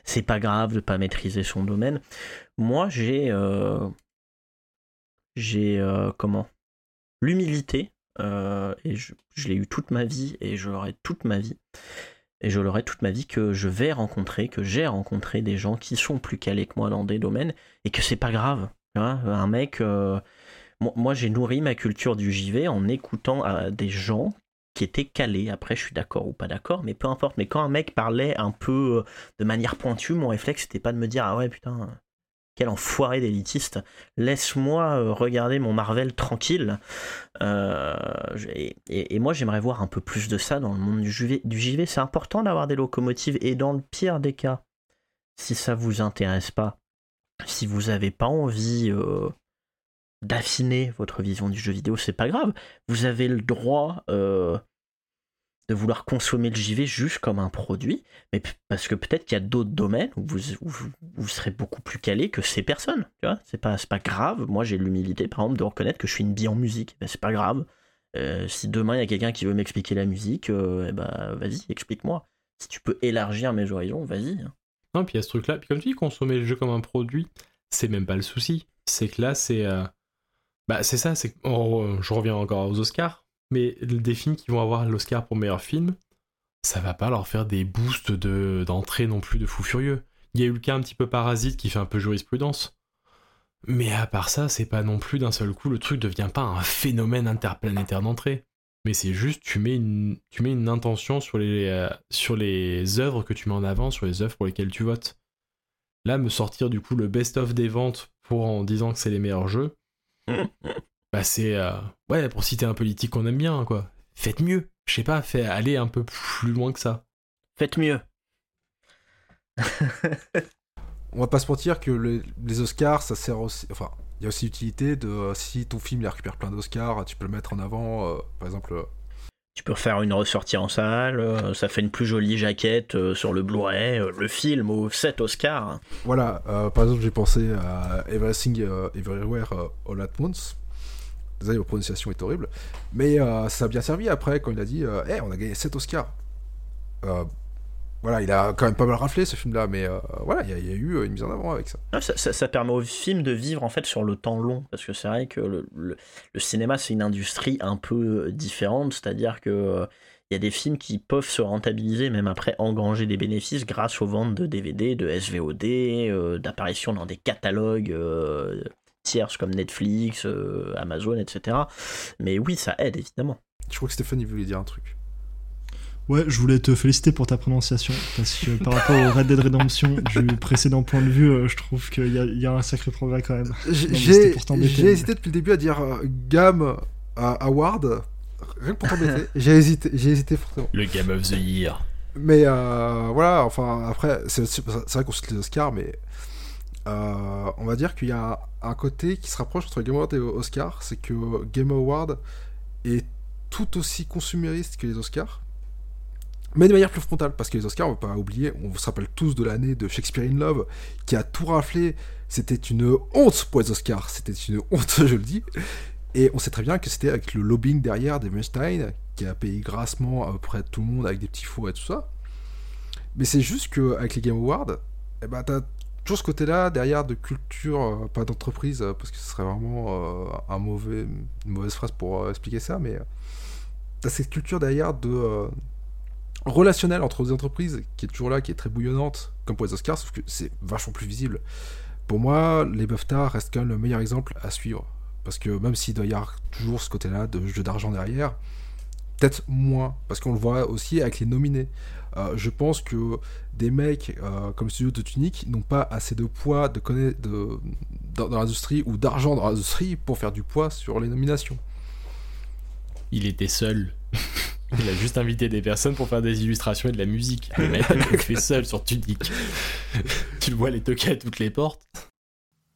C'est, pas grave de pas maîtriser son domaine. Moi, j'ai. Euh, j'ai. Euh, comment? L'humilité, et je, je, l'ai eu toute ma vie, et je l'aurai toute ma vie. Et je l'aurai toute ma vie que je vais rencontrer, que j'ai rencontré des gens qui sont plus calés que moi dans des domaines, et que c'est pas grave. un mec moi, j'ai nourri ma culture du JV en écoutant euh, des gens qui étaient calés. Après, je suis d'accord ou pas d'accord, mais peu importe. Mais quand un mec parlait un peu euh, de manière pointue, mon réflexe, c'était pas de me dire Ah ouais, putain, quel enfoiré d'élitiste. Laisse-moi euh, regarder mon Marvel tranquille. et, moi, j'aimerais voir un peu plus de ça dans le monde du JV. C'est important d'avoir des locomotives. Et dans le pire des cas, si ça vous intéresse pas, si vous avez pas envie d'affiner votre vision du jeu vidéo, c'est pas grave. Vous avez le droit euh, de vouloir consommer le JV juste comme un produit, mais parce que peut-être qu'il y a d'autres domaines où vous, serez beaucoup plus calé que ces personnes. Tu vois, c'est pas, pas grave. Moi, j'ai l'humilité, par exemple, de reconnaître que je suis une bille en musique. Ben, c'est pas grave. Euh, si demain il y a quelqu'un qui veut m'expliquer la musique, euh, eh ben, vas-y, explique-moi. Si tu peux élargir mes horizons, vas-y. Non, puis il y a ce truc-là. Puis comme tu dis, consommer le jeu comme un produit, c'est même pas le souci. C'est que là, c'est bah, c'est ça, c'est oh, je reviens encore aux Oscars, mais des films qui vont avoir l'Oscar pour meilleur film, ça va pas leur faire des boosts de, d'entrée non plus de fou furieux. Il y a eu le cas un petit peu parasite qui fait un peu jurisprudence. Mais à part ça, c'est pas non plus d'un seul coup, le truc devient pas un phénomène interplanétaire d'entrée. Mais c'est juste, tu mets une, tu mets une intention sur les, euh, sur les œuvres que tu mets en avant, sur les œuvres pour lesquelles tu votes. Là, me sortir du coup le best-of des ventes pour en disant que c'est les meilleurs jeux, bah c'est euh, ouais pour citer un politique qu'on aime bien quoi. Faites mieux. Je sais pas, fait aller un peu plus loin que ça. Faites mieux. On va pas se mentir que les Oscars, ça sert aussi. Enfin, il y a aussi l'utilité de euh, si ton film il récupère plein d'Oscars, tu peux le mettre en avant. Euh, par exemple, tu peux faire une ressortie en salle, ça fait une plus jolie jaquette sur le Blu-ray, le film aux 7 Oscars. Voilà, par exemple, j'ai pensé à Everything Everywhere All At Once. Désolé, la prononciation est horrible. Mais ça a bien servi après quand il a dit hey, on a gagné 7 Oscars. Voilà, il a quand même pas mal raflé ce film-là, mais euh, voilà, il y, a- il y a eu euh, une mise en avant avec ça. Ça, ça- ça permet au film de vivre en fait sur le temps long parce que c'est vrai que le, le- le cinéma c'est une industrie un peu euh, différente c'est-à-dire que euh, il y a des films qui peuvent se rentabiliser même après engranger des bénéfices grâce aux ventes de DVD, de SVOD, euh, d'apparitions dans des catalogues euh, tierces comme Netflix, euh, Amazon, etc. Mais oui, ça aide évidemment. Je crois que Stéphanie voulait dire un truc. Ouais, je voulais te féliciter pour ta prononciation, parce que par rapport au Red Dead Redemption du précédent point de vue, euh, je trouve qu'il y, a- il y a un sacré progrès quand même. J'ai hésité depuis le début à dire euh, Gam à Award, rien que pour t'embêter. j'ai hésité, j'ai hésité fortement. Le Game of the Year. Mais euh, voilà, enfin après, c'est c'est vrai qu'on cite les Oscars, mais euh, on va dire qu'il y a un côté qui se rapproche entre Game Award et Oscar, c'est que Game Award est tout aussi consumériste que les Oscars, mais de manière plus frontale, parce que les Oscars, on va pas oublier, on se rappelle tous de l'année de Shakespeare in Love, qui a tout raflé, c'était une honte pour les Oscars, c'était une honte, je le dis, et on sait très bien que c'était avec le lobbying derrière des Weinstein, qui a payé grassement à peu près tout le monde avec des petits fours et tout ça. Mais c'est juste qu'avec les Game Awards, eh ben, t'as toujours ce côté-là derrière de culture, euh, pas d'entreprise, euh, parce que ce serait vraiment euh, un mauvais, une mauvaise phrase pour expliquer ça, mais t'as cette culture derrière de relationnel entre les entreprises qui est toujours là, qui est très bouillonnante, comme pour les Oscars, sauf que c'est vachement plus visible. Pour moi, les BAFTA restent quand même le meilleur exemple à suivre. Parce que même s'il doit y avoir toujours ce côté-là de jeu d'argent derrière, peut-être moins, parce qu'on le voit aussi avec les nominés. Euh, je pense que des mecs euh, comme Studio de Tunic n'ont pas assez de poids de conna- de, dans l'industrie ou d'argent dans l'industrie pour faire du poids sur les nominations. Il était seul. Il a juste invité des personnes pour faire des illustrations et de la musique. Le mec a tout fait seul sur Tunic. tu le vois les toquer à toutes les portes.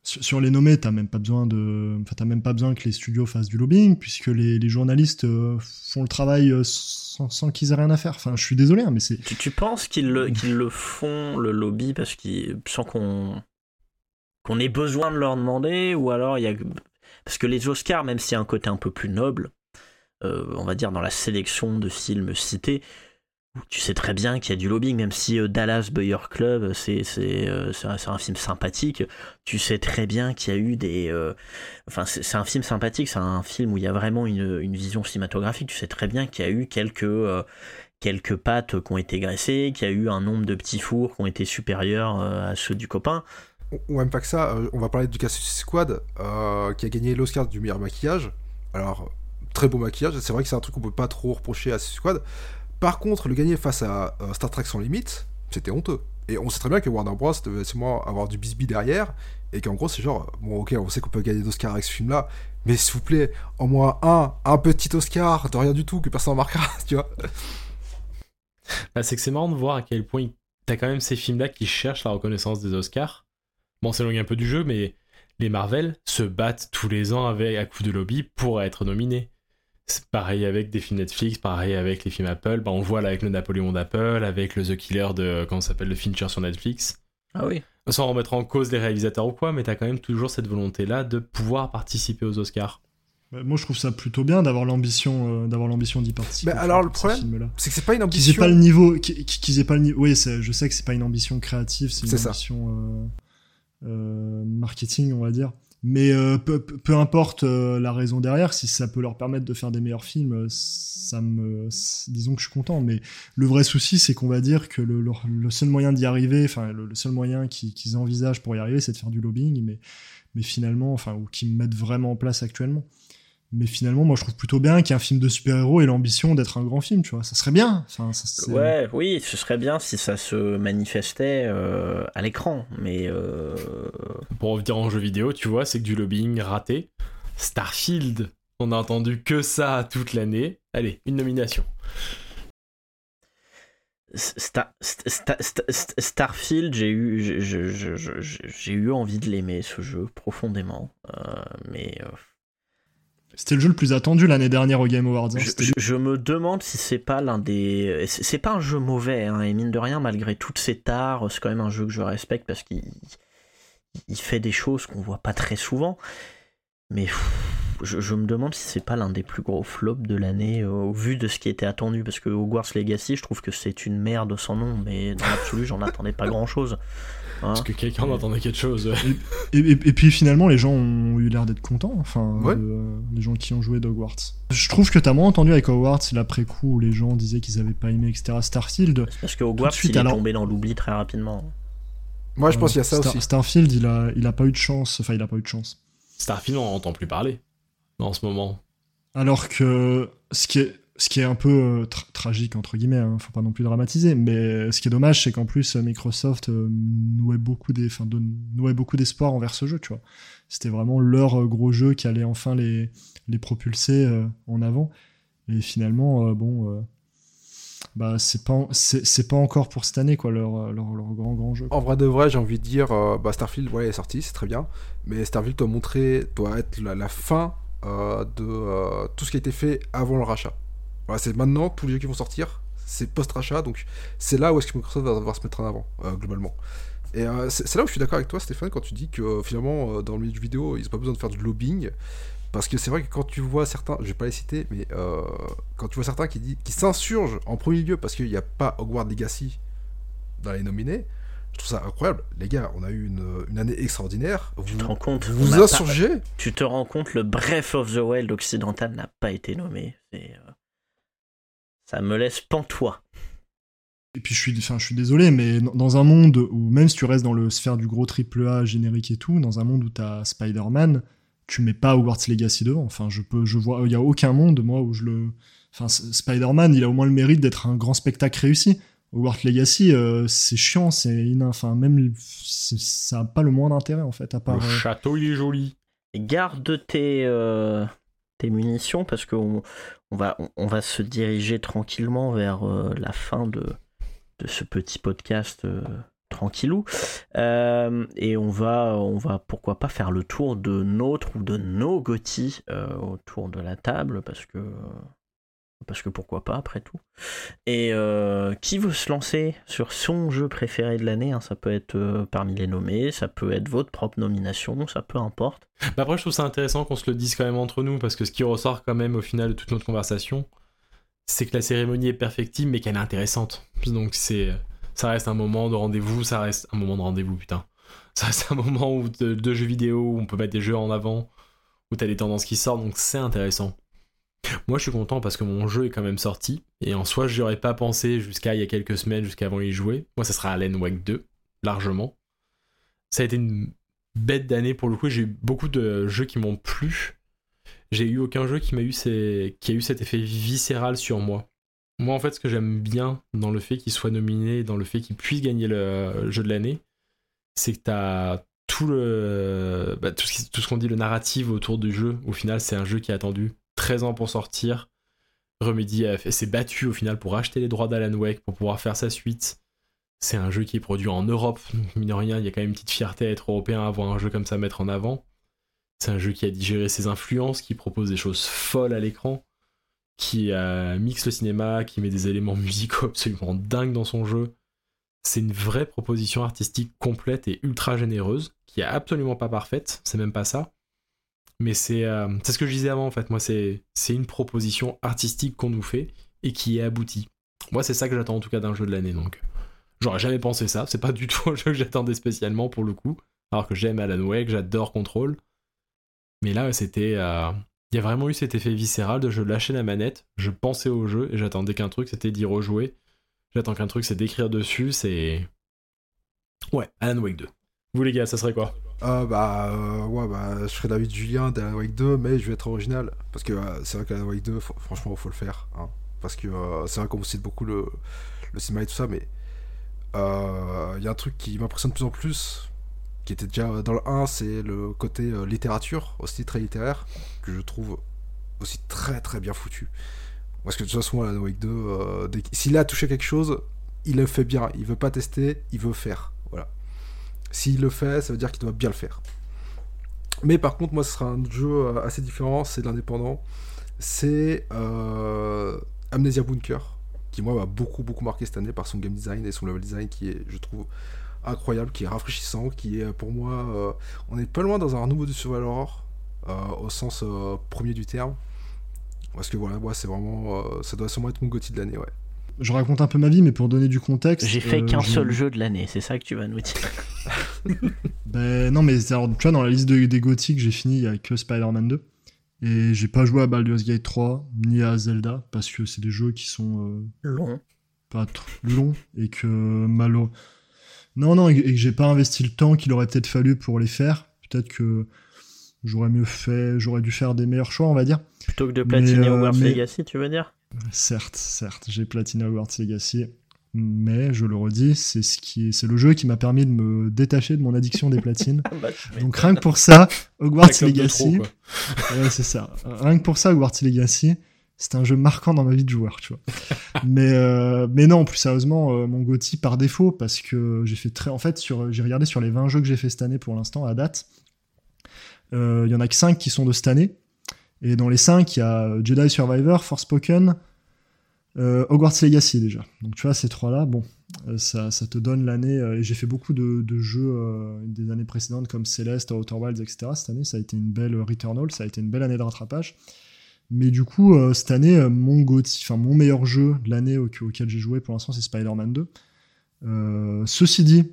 Sur, sur les nommés, t'as même pas besoin de, enfin, t'as même pas besoin que les studios fassent du lobbying, puisque les, les journalistes euh, font le travail euh, sans, sans qu'ils aient rien à faire. Enfin, je suis désolé, hein, mais c'est. Tu, tu penses qu'ils le, qu'ils le font, le lobby, parce qu'ils sans qu'on qu'on ait besoin de leur demander, ou alors il y a... Parce que les Oscars, même s'il y a un côté un peu plus noble, euh, on va dire dans la sélection de films cités, tu sais très bien qu'il y a du lobbying, même si euh, Dallas Buyer Club, euh, c'est un, un film sympathique, tu sais très bien qu'il y a eu des... Enfin, c'est un film sympathique, c'est un film où il y a vraiment une, une vision cinématographique, tu sais très bien qu'il y a eu quelques... euh, quelques pattes qui ont été graissées, qu'il y a eu un nombre de petits fours qui ont été supérieurs à ceux du copain. Ou- même pas que ça, on va parler du cas Suicide Squad, qui a gagné l'Oscar du meilleur maquillage. Alors, très beau maquillage, c'est vrai que c'est un truc qu'on peut pas trop reprocher à Suicide Squad. Par contre, le gagner face à euh, Star Trek sans limite, c'était honteux. Et on sait très bien que Warner Bros. devait sûrement avoir du bisbee derrière, et qu'en gros, c'est genre, bon, ok, on sait qu'on peut gagner d'Oscar avec ce film-là, mais s'il vous plaît, en moins un, un petit Oscar de rien du tout que personne ne marquera, tu vois. Bah, c'est que c'est marrant de voir à quel point t'as quand même ces films-là qui cherchent la reconnaissance des Oscars. Bon, c'est s'éloigne un peu du jeu, mais les Marvel se battent tous les ans avec, à coup de lobby pour être nominés. C'est pareil avec des films Netflix, pareil avec les films Apple. Bah, on le voit là avec le Napoléon d'Apple, avec le The Killer de, comment s'appelle, le Fincher sur Netflix. Ah oui. Sans remettre en cause les réalisateurs ou quoi, mais t'as quand même toujours cette volonté-là de pouvoir participer aux Oscars. Bah, Moi, je trouve ça plutôt bien d'avoir l'ambition, euh, d'avoir l'ambition d'y participer. Mais alors, le problème. C'est que c'est pas une qu'ils aient ambition. pas le niveau qu'ils qu'ils aient pas le niveau oui je sais que c'est pas une ambition créative c'est une ambition euh, euh, marketing on va dire mais euh, peu, importe euh, la raison derrière si ça peut leur permettre de faire des meilleurs films euh, ça me disons que je suis content. Mais le vrai souci c'est qu'on va dire que le, seul moyen d'y arriver le, seul moyen qu'ils envisagent pour y arriver c'est de faire du lobbying mais mais finalement enfin ou qu'ils mettent vraiment en place actuellement mais finalement, moi, je trouve plutôt bien qu'un film de super-héros ait l'ambition d'être un grand film, tu vois. Ça serait bien. Enfin, ça, c'est- Ouais, oui, ce serait bien si ça se manifestait euh, à l'écran, mais euh, Pour revenir en jeu vidéo, tu vois, c'est que du lobbying raté. Starfield, on a entendu que ça toute l'année. Allez, une nomination. Star- Sta- Sta- Sta- Sta- Starfield, j'ai eu, j'ai eu envie de l'aimer ce jeu profondément, euh, mais euh, C'était le jeu le plus attendu l'année dernière au Game Awards. hein. je, C'était je- je me demande si c'est pas l'un des, c'est pas un jeu mauvais, hein, et mine de rien, malgré toutes ses tares, c'est quand même un jeu que je respecte parce qu'il il fait des choses qu'on voit pas très souvent, mais pff, je, me demande si c'est pas l'un des plus gros flops de l'année au vu de ce qui était attendu parce que Hogwarts Legacy je trouve que c'est une merde sans nom mais dans l'absolu j'en attendais pas grand chose hein. parce que quelqu'un attendait quelque chose. Et, puis finalement les gens ont eu l'air d'être contents enfin les gens qui ont joué d'Hogwarts je trouve que t'as moins entendu avec Hogwarts l'après coup où les gens disaient qu'ils avaient pas aimé etc Starfield parce que Hogwarts il est tombé dans l'oubli très rapidement. Moi je pense qu'il y a ça aussi. Starfield il a, il a pas eu de chance. Enfin il a pas eu de chance. Starfield, on n'entend plus parler en ce moment. Alors que ce qui est, ce qui est un peu euh, tragique, entre guillemets, hein, faut pas non plus dramatiser, mais ce qui est dommage, c'est qu'en plus, Microsoft euh, nouait beaucoup d'espoir envers ce jeu, tu vois. C'était vraiment leur euh, gros jeu qui allait enfin les, propulser en avant. Et finalement, bon, bah c'est pas encore pour cette année quoi leur, leur, grand grand jeu. En vrai de vrai, j'ai envie de dire euh, bah Starfield ouais est sorti, c'est très bien, mais Starfield doit montrer doit être la, fin euh, de euh, tout ce qui a été fait avant le rachat. Voilà, c'est maintenant tous les jeux qui vont sortir, c'est post-rachat donc c'est là où est-ce que Microsoft va devoir se mettre en avant globalement. Et c'est là où je suis d'accord avec toi Stéphane quand tu dis que finalement dans le milieu du vidéo, ils n'ont pas besoin de faire du lobbying parce que c'est vrai que quand tu vois certains, je vais pas les citer, mais euh, quand tu vois certains qui, dit, qui s'insurgent en premier lieu parce qu'il n'y a pas Hogwarts Legacy dans les nominés, je trouve ça incroyable. Les gars, on a eu une, année extraordinaire. Tu te rends compte Vous vous insurgez Tu te rends compte, le Breath of the Wild occidental n'a pas été nommé. Euh, ça me laisse pantois. Et puis je suis, enfin, je suis désolé, mais dans un monde où, même si tu restes dans le sphère du gros triple A générique et tout, dans un monde où tu as Spider-Man, tu mets pas Hogwarts Legacy devant. Enfin, je peux, je vois, il y a aucun monde moi où je le, enfin, Spider-Man, il a au moins le mérite d'être un grand spectacle réussi. Hogwarts Legacy, euh, c'est chiant, c'est enfin même ça a pas le moins d'intérêt en fait à part. Le euh, château il est joli. Garde tes euh, tes munitions parce qu'on on on va se diriger tranquillement vers la fin de ce petit podcast tranquillou. Euh, et on va, on va pourquoi pas faire le tour de notre ou de nos Gotti euh, autour de la table parce que parce que pourquoi pas après tout. Et euh, qui veut se lancer sur son jeu préféré de l'année hein, Ça peut être parmi les nommés, ça peut être votre propre nomination, ça peu importe. Bah après, je trouve ça intéressant qu'on se le dise quand même entre nous parce que ce qui ressort quand même au final de toute notre conversation, c'est que la cérémonie est perfectible mais qu'elle est intéressante. Donc c'est ça reste un moment de rendez-vous, ça reste un moment de rendez-vous, putain. Ça reste un moment où de, jeux vidéo, où on peut mettre des jeux en avant, où t'as des tendances qui sortent, donc c'est intéressant. Moi, je suis content parce que mon jeu est quand même sorti, et en soi, j'y aurais pas pensé jusqu'à il y a quelques semaines, jusqu'avant y jouer. Moi, ça sera Alan Wake 2, largement. Ça a été une bête d'année pour le coup, j'ai eu beaucoup de jeux qui m'ont plu. J'ai eu aucun jeu qui m'a eu qui a eu cet effet viscéral sur moi. Moi, en fait, ce que j'aime bien dans le fait qu'il soit nominé, dans le fait qu'il puisse gagner le jeu de l'année, c'est que t'as tout le bah, tout ce, qu'on dit le narratif autour du jeu. Au final, c'est un jeu qui a attendu 13 ans pour sortir. Remedy s'est battu au final pour acheter les droits d'Alan Wake pour pouvoir faire sa suite. C'est un jeu qui est produit en Europe, donc mine de rien, il y a quand même une petite fierté à être européen, à avoir un jeu comme ça mettre en avant. C'est un jeu qui a digéré ses influences, qui propose des choses folles à l'écran qui euh, mixe le cinéma, qui met des éléments musicaux absolument dingues dans son jeu. C'est une vraie proposition artistique complète et ultra généreuse, qui est absolument pas parfaite, c'est même pas ça. Mais c'est euh, ce que je disais avant en fait, moi c'est une proposition artistique qu'on nous fait et qui est aboutie. Moi c'est ça que j'attends en tout cas d'un jeu de l'année donc. J'aurais jamais pensé ça, c'est pas du tout un jeu que j'attendais spécialement pour le coup, alors que j'aime Alan Wake, j'adore Control. Mais là c'était euh, il y a vraiment eu cet effet viscéral de je lâchais la manette, je pensais au jeu et j'attendais qu'un truc, c'était d'y rejouer. J'attends qu'un truc, c'est d'écrire dessus, c'est. Ouais, Alan Wake 2. Vous les gars, ça serait quoi euh, bah euh, ouais bah je serais David Julien d'Alan Wake 2 mais je vais être original parce que euh, c'est vrai qu'Alan Wake 2 franchement faut le faire hein. parce que euh, c'est vrai qu'on cite beaucoup le, le cinéma et tout ça mais il y a un truc qui m'impressionne de plus en plus qui était déjà dans le 1, c'est le côté littérature, aussi très littéraire, que je trouve aussi très très bien foutu. Parce que de toute façon, Alan Wake 2, euh, s'il a touché quelque chose, il le fait bien. Il veut pas tester, il veut faire. S'il le fait, ça veut dire qu'il doit bien le faire. Mais par contre, moi, ce sera un jeu euh, assez différent, c'est l'indépendant. C'est Amnesia Bunker, qui moi m'a beaucoup beaucoup marqué cette année par son game design et son level design qui est, je trouve, incroyable, qui est rafraîchissant, qui est pour moi. Euh, on est pas loin dans un renouveau du survival horror. au sens premier du terme. Parce que voilà, moi, c'est vraiment. ça doit sûrement être mon Gotti de l'année, ouais. Je raconte un peu ma vie, mais pour donner du contexte. J'ai fait qu'un seul jeu de l'année, c'est ça que tu vas nous dire. ben non, mais tu vois, dans la liste des Gotti que j'ai fini, il y a que Spider-Man 2. Et j'ai pas joué à Baldur's Gate 3 ni à Zelda parce que c'est des jeux qui sont longs, pas trop longs et que malo non non et que j'ai pas investi le temps qu'il aurait peut-être fallu pour les faire. Peut-être que j'aurais mieux fait, j'aurais dû faire des meilleurs choix, on va dire. Plutôt que de platiner Hogwarts Legacy, tu veux dire? Certes, certes, j'ai platiné Hogwarts Legacy mais je le redis, c'est ce qui, c'est le jeu qui m'a permis de me détacher de mon addiction des platines. Bah, Donc rien que pour ça, Hogwarts Legacy, c'est ça. Rien que pour ça, Hogwarts Legacy, c'est un jeu marquant dans ma vie de joueur, tu vois. mais euh, mais non, plus sérieusement, euh, mon Gotti par défaut parce que j'ai fait très, en fait, sur, j'ai regardé sur les 20 jeux que j'ai fait cette année pour l'instant à date, euh, il y en a que 5 qui sont de cette année. Et dans les 5, il y a Jedi Survivor, Forspoken, euh, Hogwarts Legacy déjà. Donc tu vois, ces trois-là, bon, euh, ça, te donne l'année. Euh, et j'ai fait beaucoup de, jeux des années précédentes comme Celeste, Outer Wilds, etc. Cette année, ça a été une belle Returnal, ça a été une belle année de rattrapage. Mais du coup, cette année, mon enfin mon meilleur jeu de l'année auquel j'ai joué pour l'instant, c'est Spider-Man 2. ceci dit,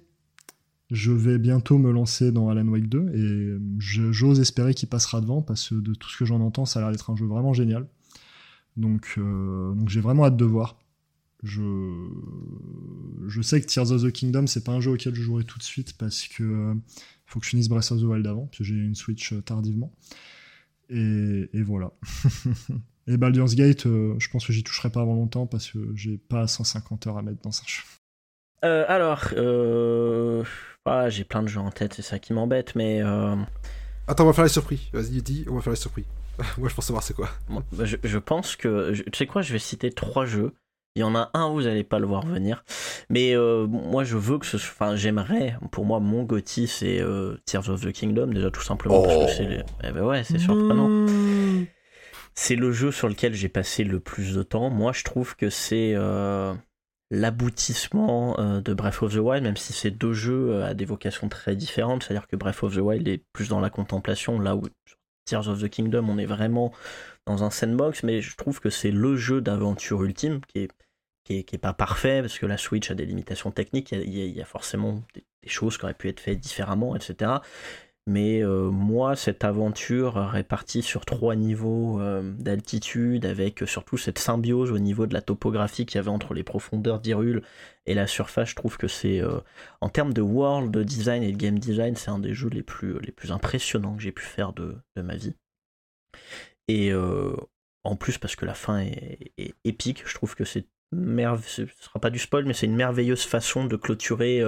je vais bientôt me lancer dans Alan Wake 2 et j'ose espérer qu'il passera devant parce que de tout ce que j'en entends, ça a l'air d'être un jeu vraiment génial. Donc, euh, donc j'ai vraiment hâte de voir. Je, je sais que Tears of the Kingdom, c'est pas un jeu auquel je jouerai tout de suite parce que euh, faut que je finisse Breath of the Wild avant, puis j'ai une Switch euh, tardivement. Et, et voilà. et Baldur's Gate, je pense que j'y toucherai pas avant longtemps parce que j'ai pas 150 heures à mettre dans un jeu. alors, ah, j'ai plein de jeux en tête, c'est ça qui m'embête, mais. Attends, on va faire les surprises. Vas-y, dis, on va faire les surprises. Moi, je pense savoir c'est quoi. Bah, je, pense que. tu sais quoi, je vais citer trois jeux. Il y en a un où vous n'allez pas le voir venir. Mais euh, moi, je veux que ce Enfin, j'aimerais. Pour moi, mon Gotti, c'est euh, Tears of the Kingdom, déjà tout simplement. Parce que c'est. Les... Eh ben ouais, c'est surprenant. Mmh. C'est le jeu sur lequel j'ai passé le plus de temps. Moi, je trouve que c'est. Euh, l'aboutissement de Breath of the Wild, même si c'est deux jeux à des vocations très différentes, c'est-à-dire que Breath of the Wild est plus dans la contemplation, là où Tears of the Kingdom, on est vraiment dans un sandbox, mais je trouve que c'est le jeu d'aventure ultime qui est, pas parfait, parce que la Switch a des limitations techniques, il y a, forcément des, choses qui auraient pu être faites différemment, etc. Mais euh, moi, cette aventure répartie sur trois niveaux euh, d'altitude, avec surtout cette symbiose au niveau de la topographie qu'il y avait entre les profondeurs d'Irule et la surface, je trouve que c'est, euh, en termes de world design et de game design, c'est un des jeux les plus, les plus impressionnants que j'ai pu faire de, ma vie. Et en plus, parce que la fin est, épique, je trouve que c'est merveilleux, ce sera pas du spoil, mais c'est une merveilleuse façon de clôturer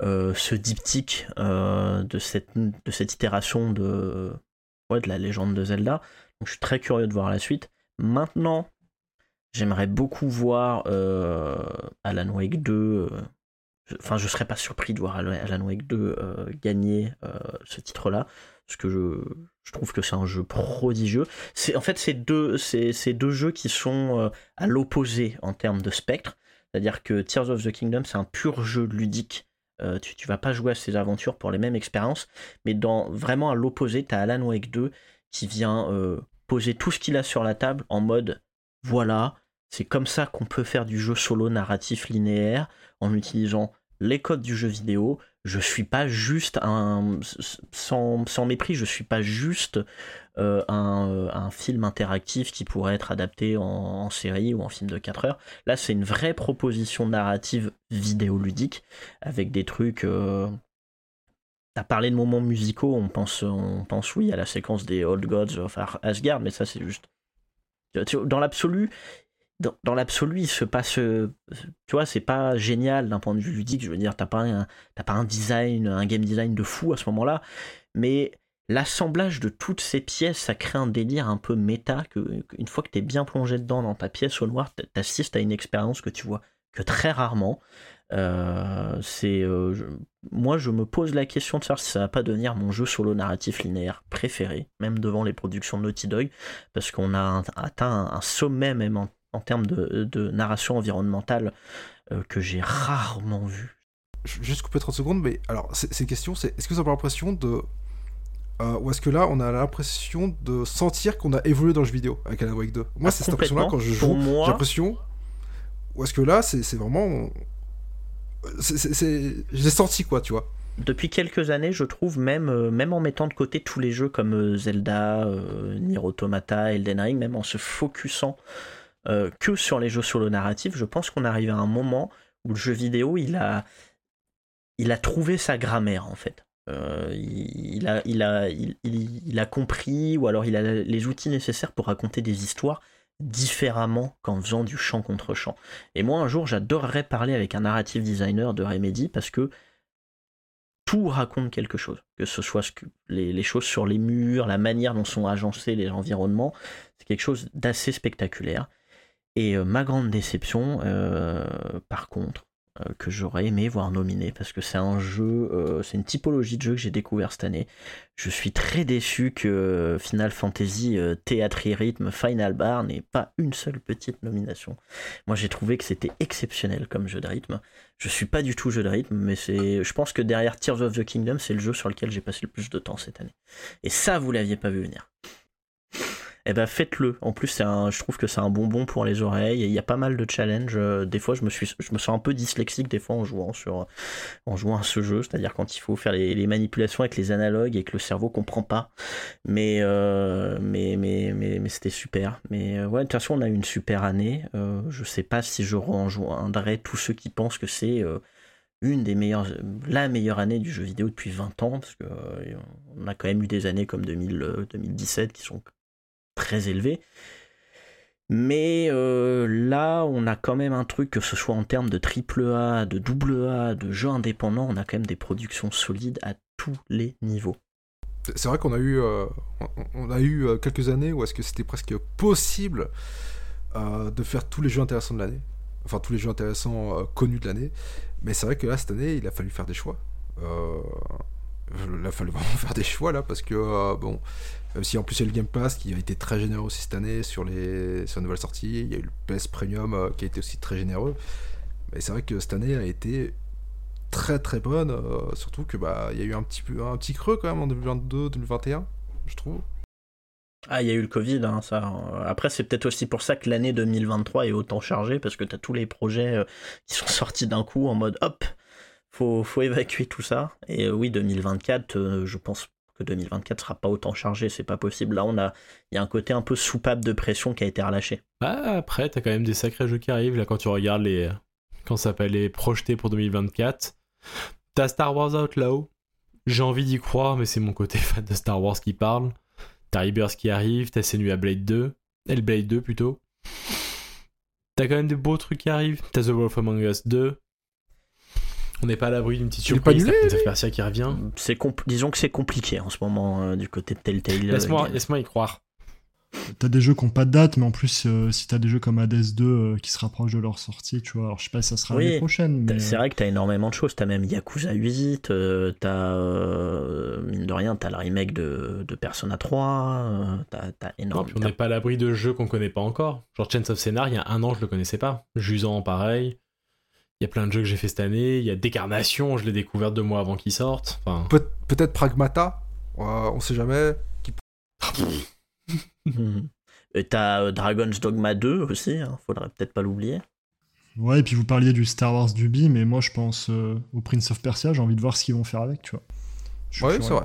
euh, ce diptyque euh, de, cette, de cette itération de, de la légende de Zelda. Donc je suis très curieux de voir la suite. Maintenant, j'aimerais beaucoup voir euh, Alan Wake 2. Enfin, je serais pas surpris de voir Alan Wake 2 gagner ce titre-là, parce que je, je trouve que c'est un jeu prodigieux. En fait c'est deux, deux jeux qui sont à l'opposé en termes de spectre. C'est-à-dire que Tears of the Kingdom, c'est un pur jeu ludique euh, tu, vas pas jouer à ces aventures pour les mêmes expériences, mais vraiment à l'opposé, tu as Alan Wake 2 qui vient euh, poser tout ce qu'il a sur la table en mode voilà, c'est comme ça qu'on peut faire du jeu solo narratif linéaire en utilisant les codes du jeu vidéo. Je suis pas juste un. Sans, sans mépris, je suis pas juste euh, euh, un, film interactif qui pourrait être adapté en, série ou en film de 4 heures. Là, c'est une vraie proposition narrative vidéoludique avec des trucs. Euh... T'as parlé de moments musicaux, on pense, on pense oui à la séquence des Old Gods of Asgard, mais ça c'est juste. Dans l'absolu, dans, l'absolu, il se passe. Tu vois, c'est pas génial d'un point de vue ludique. Je veux dire, t'as pas, un, pas un design, un game design de fou à ce moment-là. Mais l'assemblage de toutes ces pièces, ça crée un délire un peu méta, que une fois que tu es bien plongé dedans dans ta pièce au noir, t'assistes à une expérience que tu vois que très rarement. Euh, c'est euh, moi je me pose la question de savoir si ça va pas devenir mon jeu solo narratif linéaire préféré, même devant les productions de Naughty Dog, parce qu'on a atteint un, sommet même en, termes de, narration environnementale euh, que j'ai rarement vu. Juste couper 30 secondes, mais alors c'est une question, c'est est-ce que vous avez l'impression de euh, Ou est-ce que là, on a l'impression de sentir qu'on a évolué dans le jeu vidéo avec Alan Wake 2 Moi, Ah, c'est cette impression-là quand je joue. moi- J'ai l'impression. Ou est-ce que là, c'est c'est vraiment. l'ai senti, quoi, tu vois. Depuis quelques années, je trouve, même, euh, même en mettant de côté tous les jeux comme Zelda, euh, Nier Automata, Elden Ring, même en se focusant euh, que sur les jeux solo narratifs, je pense qu'on arrive à un moment où le jeu vidéo, il a, il a trouvé sa grammaire, en fait. Euh, il, a, il, a, il, a compris, ou alors il a les outils nécessaires pour raconter des histoires différemment qu'en faisant du chant contre chant. Et moi, un jour, j'adorerais parler avec un narrative designer de Remedy parce que tout raconte quelque chose, que ce soit les, les choses sur les murs, la manière dont sont agencés les environnements, c'est quelque chose d'assez spectaculaire. Et euh, ma grande déception, euh, par contre, euh, que j'aurais aimé voir nominé, parce que c'est un jeu, c'est une typologie de jeu que j'ai découvert cette année. Je suis très déçu que Final Fantasy euh, Théâtre et Rythme Final Bar n'ait pas une seule petite nomination. Moi j'ai trouvé que c'était exceptionnel comme jeu de rythme. Je suis pas du tout jeu de rythme, mais c'est, je pense que derrière Tears of the Kingdom, c'est le jeu sur lequel j'ai passé le plus de temps cette année. Et ça, vous l'aviez pas vu venir. Eh ben faites-le. En plus, un, je trouve que c'est un bonbon pour les oreilles. Il y a pas mal de challenges. Euh, Des fois, je me suis, je me sens un peu dyslexique des fois en jouant sur, en jouant à ce jeu. C'est-à-dire quand il faut faire les, manipulations avec les analogues et que le cerveau comprend pas. Mais, euh, mais, mais, c'était super. Mais euh, ouais, de toute façon, on a eu une super année. Euh, je sais pas si je rejoindrai tous ceux qui pensent que c'est une des meilleures, la meilleure année du jeu vidéo depuis 20 ans, parce que on a quand même eu des années comme 2000, euh, 2017 qui sont très élevées. Mais euh, là, on a quand même un truc, que ce soit en termes de triple A, de double A, de jeux indépendants, on a quand même des productions solides à tous les niveaux. C'est- vrai qu'on a eu, euh, on- a eu euh, quelques années où est-ce que c'était presque possible de faire tous les jeux intéressants de l'année. Enfin, tous les jeux intéressants connus de l'année. Mais c'est vrai que là, cette année, il a fallu faire des choix. Il a fallu vraiment faire des choix là, parce que, bon, même si en plus il y a le Game Pass qui a été très généreux aussi cette année sur les, sur les nouvelles sorties, il y a eu le PS Premium euh, qui a été aussi très généreux. Mais c'est vrai que cette année a été très très bonne, euh, surtout que bah il y a eu un petit peu un petit creux quand même en 2022, 2021, je trouve. Ah, il y a eu le Covid, hein, ça. Après, c'est peut-être aussi pour ça que l'année 2023 est autant chargée, parce que tu as tous les projets euh, qui sont sortis d'un coup en mode hop, faut, faut évacuer tout ça. Et euh, oui, 2024, euh, je pense que 2024 sera pas autant chargé, c'est pas possible. Là, on a, il y a un côté un peu soupape de pression qui a été relâché. Bah, après, t'as quand même des sacrés jeux qui arrivent là quand tu regardes les. Quand ça s'appelle les projetés pour 2024. T'as Star Wars Outlaw. J'ai envie d'y croire, mais c'est mon côté fan de Star Wars qui parle. T'as Rebirth qui arrive, t'as Senua Blade 2. Hellblade 2 plutôt. T'as quand même des beaux trucs qui arrivent. T'as The Wolf Among Us 2. On n'est pas à l'abri d'une petite surprise. Persia qui revient. C'est disons que c'est compliqué en ce moment euh, du côté de Telltale. euh, Laisse-moi y croire. T'as des jeux qui n'ont pas de date, mais en plus, euh, si t'as des jeux comme Hades 2 euh, qui se rapprochent de leur sortie, tu vois, alors je sais pas si ça sera Oui, l'année prochaine, mais C'est vrai que t'as énormément de choses. T'as même Yakuza 8, euh, t'as, euh, mine de rien, t'as le remake de, de Persona 3, euh, t'as, énormément. puis on n'est pas à l'abri de jeux qu'on connaît pas encore. Genre Chains of Scénar, il y a un an, je le connaissais pas. Jusant, pareil. Il y a plein de jeux que j'ai fait cette année. Il y a Décarnation, je l'ai découvert deux mois avant qu'il sorte. Enfin, Peut- Peut-être Pragmata, euh, on sait jamais. Et t'as euh, Dragon's Dogma 2 aussi, hein, faudrait peut-être pas l'oublier. Ouais, et puis vous parliez du Star Wars Duby, mais moi je pense euh, au Prince of Persia, j'ai envie de voir ce qu'ils vont faire avec, tu vois. Je suis Ouais, c'est vrai.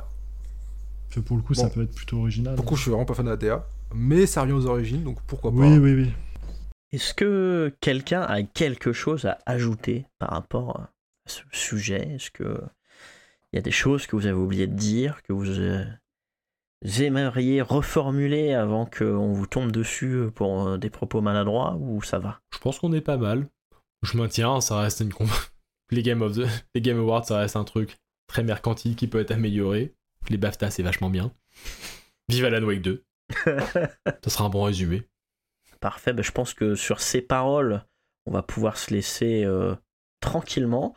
Fait pour le coup, ça peut être plutôt original. Pour le coup, je suis vraiment pas fan de la DA, mais ça revient aux origines, donc pourquoi pas. oui, oui, oui. Est-ce que quelqu'un a quelque chose à ajouter par rapport à ce sujet? Est-ce que il y a des choses que vous avez oublié de dire, que vous euh, aimeriez reformuler avant qu'on vous tombe dessus pour euh, des propos maladroits ou ça va? Je pense qu'on est pas mal. Je maintiens, ça reste une les Game of the... les Game Awards, ça reste un truc très mercantile qui peut être amélioré. Les BAFTA, c'est vachement bien. Vive Alan Wake 2. ça sera un bon résumé. Parfait, ben, je pense que sur ces paroles, on va pouvoir se laisser euh, tranquillement.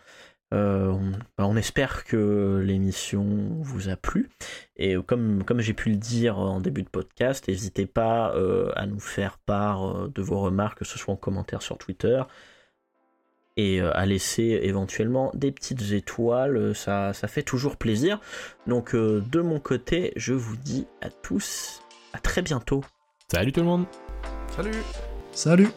Euh, on, ben, on espère que l'émission vous a plu. Et comme, comme j'ai pu le dire en début de podcast, n'hésitez pas euh, à nous faire part euh, de vos remarques, que ce soit en commentaire sur Twitter, et à laisser éventuellement des petites étoiles, ça, ça fait toujours plaisir. Donc de mon côté, je vous dis à tous à très bientôt. Salut tout le monde Salut. Salut